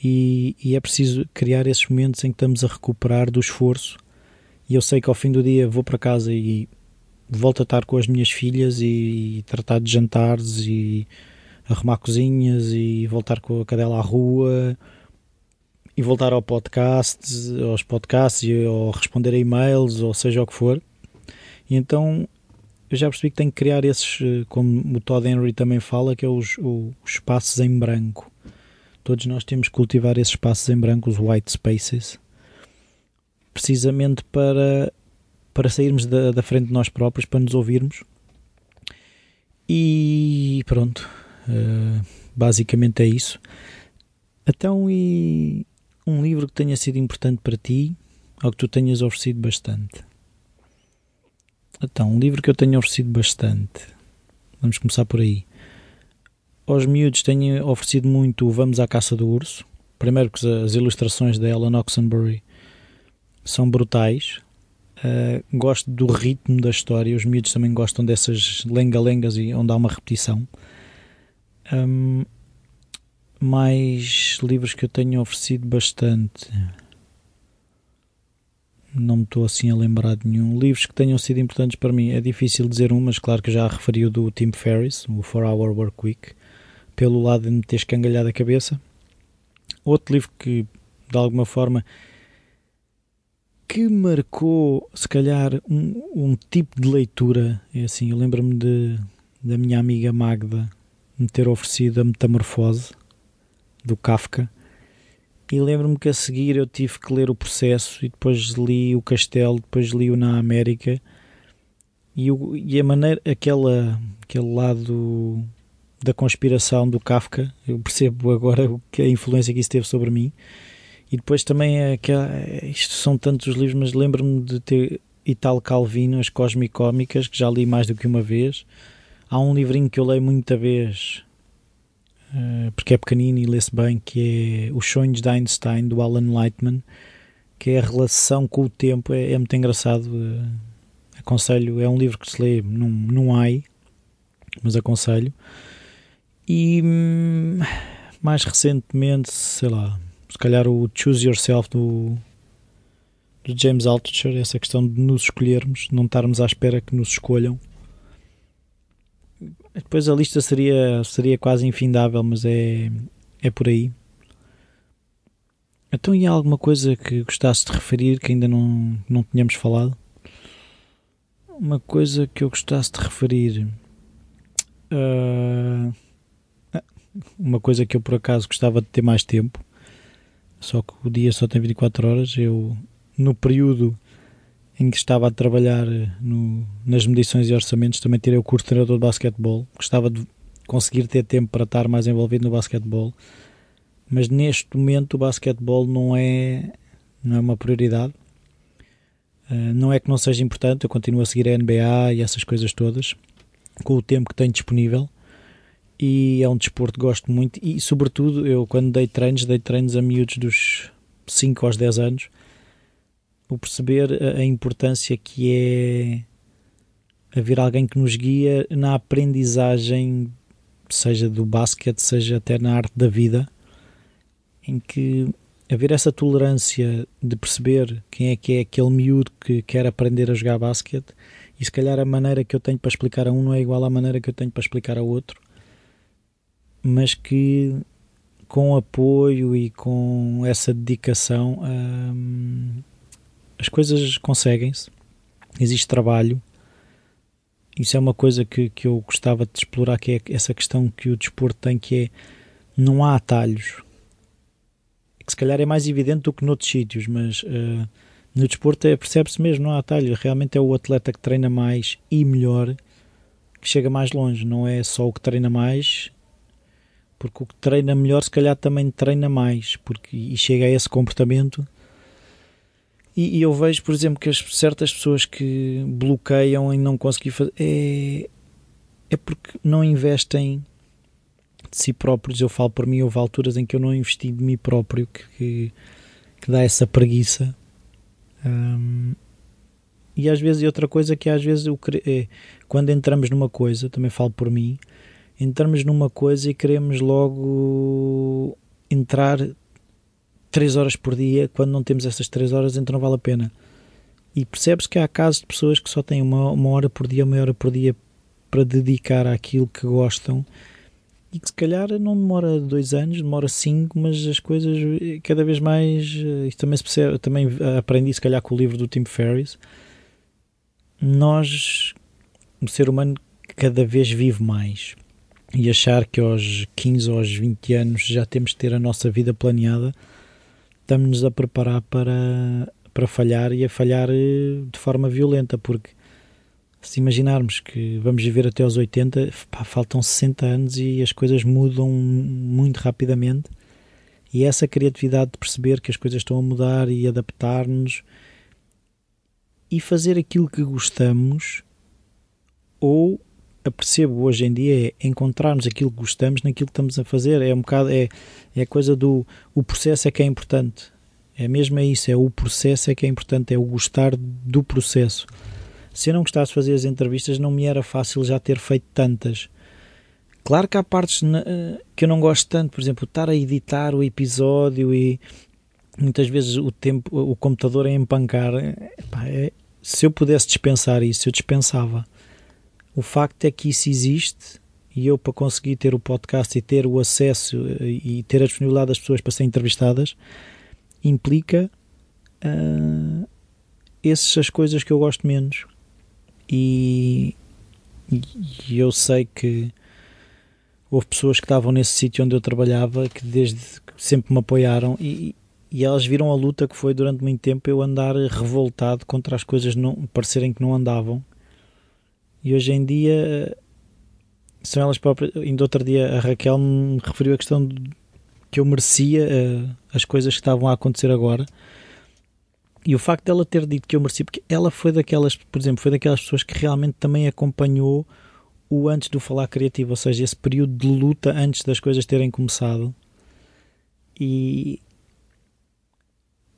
E, e é preciso criar esses momentos em que estamos a recuperar do esforço. E eu sei que ao fim do dia vou para casa e volto a estar com as minhas filhas e, e tratar de jantares e arrumar cozinhas e voltar com a cadela à rua e voltar ao podcast, aos podcasts ou responder a e-mails ou seja o que for. E então eu já percebi que tenho que criar esses, como o Todd Henry também fala, que é os, os espaços em branco. Todos nós temos que cultivar esses espaços em branco, os white spaces, precisamente para para sairmos da, da frente de nós próprios, para nos ouvirmos. E pronto, uh, basicamente é isso. Então, e um livro que tenha sido importante para ti, ou que tu tenhas oferecido bastante? Então, um livro que eu tenho oferecido bastante. Vamos começar por aí. Aos miúdos tenho oferecido muito Vamos à Caça do Urso. Primeiro que as ilustrações da Ellen Oxenbury são brutais. Uh, gosto do ritmo da história. Os miúdos também gostam dessas lenga-lengas e onde há uma repetição. Um, mais livros que eu tenho oferecido bastante. Não me estou assim a lembrar de nenhum. Livros que tenham sido importantes para mim. É difícil dizer um, mas claro que já referi o do Tim Ferriss, o 4 Hour Work Week, pelo lado de me ter escangalhado a cabeça. Outro livro que, de alguma forma, que marcou, se calhar, um, um tipo de leitura. É assim, eu lembro-me de, da minha amiga Magda me ter oferecido a Metamorfose do Kafka. E lembro-me que a seguir eu tive que ler o processo e depois li o Castelo, depois li o Na América. E, o, e a maneira, aquela, aquele lado da conspiração do Kafka, eu percebo agora que a influência que isso teve sobre mim. E depois também é aquela, isto são tantos livros, mas lembro-me de ter Italo Calvino, as Cósmicómicas, que já li mais do que uma vez. Há um livrinho que eu leio muita vez, porque é pequenino e lê-se bem, que é Os Sonhos de Einstein, do Alan Lightman, que é a relação com o tempo, é, é muito engraçado. Uh, aconselho, é um livro que se lê num, num AI, mas aconselho. E hum, mais recentemente, sei lá, se calhar o Choose Yourself do, do James Altucher, essa questão de nos escolhermos, não estarmos à espera que nos escolham. Depois a lista seria, seria quase infindável, mas é, é por aí. Então, e há alguma coisa que gostasse de referir que ainda não, não tínhamos falado? Uma coisa que eu gostasse de referir. Uh, uma coisa que eu por acaso gostava de ter mais tempo só que o dia só tem 24 horas. Eu, no período em que estava a trabalhar eh, no, nas medições e orçamentos, também tirei o curso de treinador de basquetebol. Gostava de conseguir ter tempo para estar mais envolvido no basquetebol, mas neste momento o basquetebol não é, não é uma prioridade. Uh, não é que não seja importante, eu continuo a seguir a NBA e essas coisas todas, com o tempo que tenho disponível, e é um desporto que gosto muito e sobretudo eu quando dei treinos, dei treinos a miúdos dos 5 aos 10 anos o perceber a, a importância que é haver alguém que nos guia na aprendizagem seja do basquete, seja até na arte da vida em que haver essa tolerância de perceber quem é que é aquele miúdo que quer aprender a jogar basquete e se calhar a maneira que eu tenho para explicar a um não é igual à maneira que eu tenho para explicar a outro mas que com apoio e com essa dedicação hum, as coisas conseguem-se existe trabalho. Isso é uma coisa que, que eu gostava de explorar, que é essa questão que o desporto tem, que é não há atalhos. Que se calhar é mais evidente do que noutros sítios, mas uh, no desporto é, percebe-se mesmo, não há atalho. Realmente é o atleta que treina mais e melhor que chega mais longe. Não é só o que treina mais, porque o que treina melhor se calhar também treina mais porque, e chega a esse comportamento e, e, eu vejo, por exemplo, que as certas pessoas que bloqueiam em não conseguir fazer é, é porque não investem de si próprios. Eu falo por mim, houve alturas em que eu não investi de mim próprio, que, que, que dá essa preguiça. E às vezes, e outra coisa que às vezes eu, é, quando entramos numa coisa, também falo por mim, entramos numa coisa e queremos logo entrar 3 horas por dia, quando não temos essas 3 horas, então não vale a pena. E percebe-se que há casos de pessoas que só têm uma, uma hora por dia, uma hora por dia para dedicar àquilo que gostam e que se calhar não demora dois anos, demora cinco, mas as coisas cada vez mais. Isto também se percebe, também aprendi se calhar com o livro do Tim Ferriss. Nós, o ser humano, cada vez vive mais. E achar que aos 15 ou aos 20 anos já temos de ter a nossa vida planeada estamos-nos a preparar para, para falhar e a falhar eh, de forma violenta, porque se imaginarmos que vamos viver até aos 80, pá, faltam 60 anos e as coisas mudam muito rapidamente. E essa criatividade de perceber que as coisas estão a mudar e adaptar-nos e fazer aquilo que gostamos ou apercebo hoje em dia é encontrarmos aquilo que gostamos naquilo que estamos a fazer. É um bocado, é, é a coisa do o processo é que é importante. É mesmo é isso, é o processo é que é importante, é o gostar do processo. Se eu não gostasse de fazer as entrevistas, não me era fácil já ter feito tantas. Claro que há partes que eu não gosto tanto, por exemplo, estar a editar o episódio e muitas vezes o tempo, o computador a empancar. é, se eu pudesse dispensar isso, eu dispensava o facto é que isso existe e eu, para conseguir ter o podcast e ter o acesso eh, e ter a disponibilidade das pessoas para serem entrevistadas, implica uh, essas coisas que eu gosto menos. E, e, eu sei que houve pessoas que estavam nesse sítio onde eu trabalhava que desde sempre me apoiaram e, e elas viram a luta que foi durante muito tempo eu andar revoltado contra as coisas não parecerem que não andavam e hoje em dia são elas próprias. Ainda outro dia a Raquel me referiu a questão de que eu merecia uh, as coisas que estavam a acontecer agora. E o facto dela ter dito que eu merecia, porque ela foi daquelas, por exemplo, foi daquelas pessoas que realmente também acompanhou o antes do falar criativo, ou seja, esse período de luta antes das coisas terem começado. E,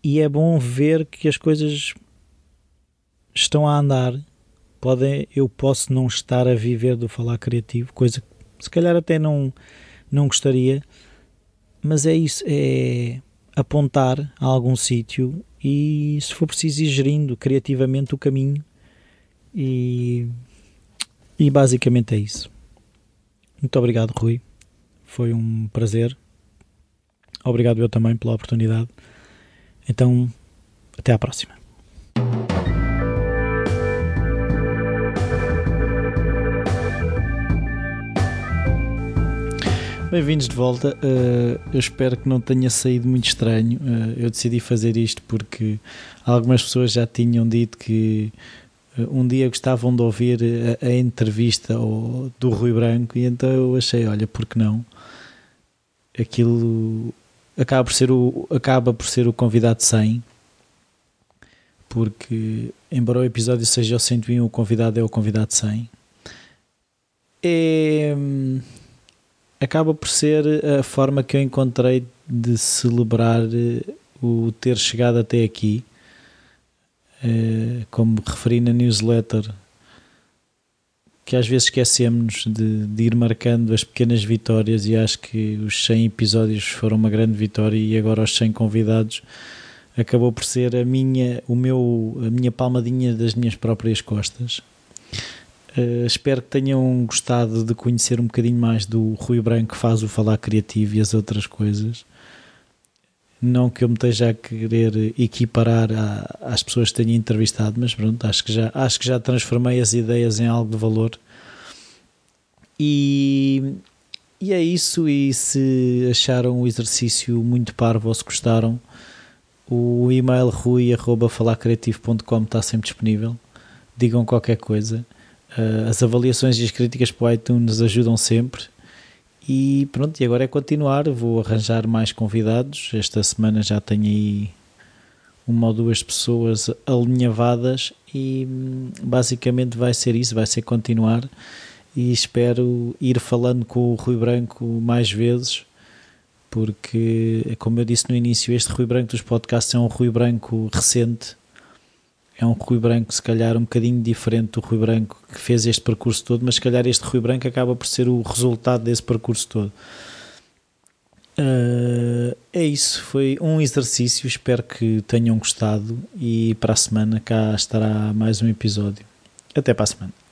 e é bom ver que as coisas estão a andar podem, eu posso não estar a viver do falar criativo, coisa que se calhar até não, não gostaria, mas é isso, é apontar a algum sítio e se for preciso ir gerindo criativamente o caminho e, e basicamente é isso. Muito obrigado, Rui. Foi um prazer. Obrigado eu também pela oportunidade. Então, até à próxima. Bem-vindos de volta. Uh, eu espero que não tenha saído muito estranho. Uh, eu decidi fazer isto porque algumas pessoas já tinham dito que uh, um dia gostavam de ouvir a, a entrevista ao, do Rui Branco e então eu achei, olha, por que não? Aquilo acaba por ser o, acaba por ser o convidado 100 porque embora o episódio seja o 101 o convidado é o convidado 100 é acaba por ser a forma que eu encontrei de celebrar eh, o ter chegado até aqui. Eh, como referi na newsletter, que às vezes esquecemos de, de, ir marcando as pequenas vitórias e acho que os 100 episódios foram uma grande vitória e agora os 100 convidados acabou por ser a minha, o meu, a minha palmadinha das minhas próprias costas. Uh, espero que tenham gostado de conhecer um bocadinho mais do Rui Branco que faz o Falar Criativo e as outras coisas. Não que eu me esteja a querer equiparar a, às pessoas que tenho entrevistado, mas pronto, acho que, já, acho que já transformei as ideias em algo de valor. E, e é isso. E se acharam o exercício muito parvo ou se gostaram, o e-mail rui.falacreativo.com está sempre disponível. Digam qualquer coisa. Uh, as avaliações e as críticas para o iTunes ajudam sempre. E pronto, e agora é continuar. Vou arranjar mais convidados. Esta semana já tenho aí uma ou duas pessoas alinhavadas e hum, basicamente vai ser isso, vai ser continuar e espero ir falando com o Rui Branco mais vezes porque como eu disse no início, este Rui Branco dos podcasts é um Rui Branco recente é um Rui Branco se calhar um bocadinho diferente do Rui Branco que fez este percurso todo, mas se calhar este Rui Branco acaba por ser o resultado desse percurso todo. Uh, é isso, foi um exercício, espero que tenham gostado e para a semana cá estará mais um episódio. Até para a semana.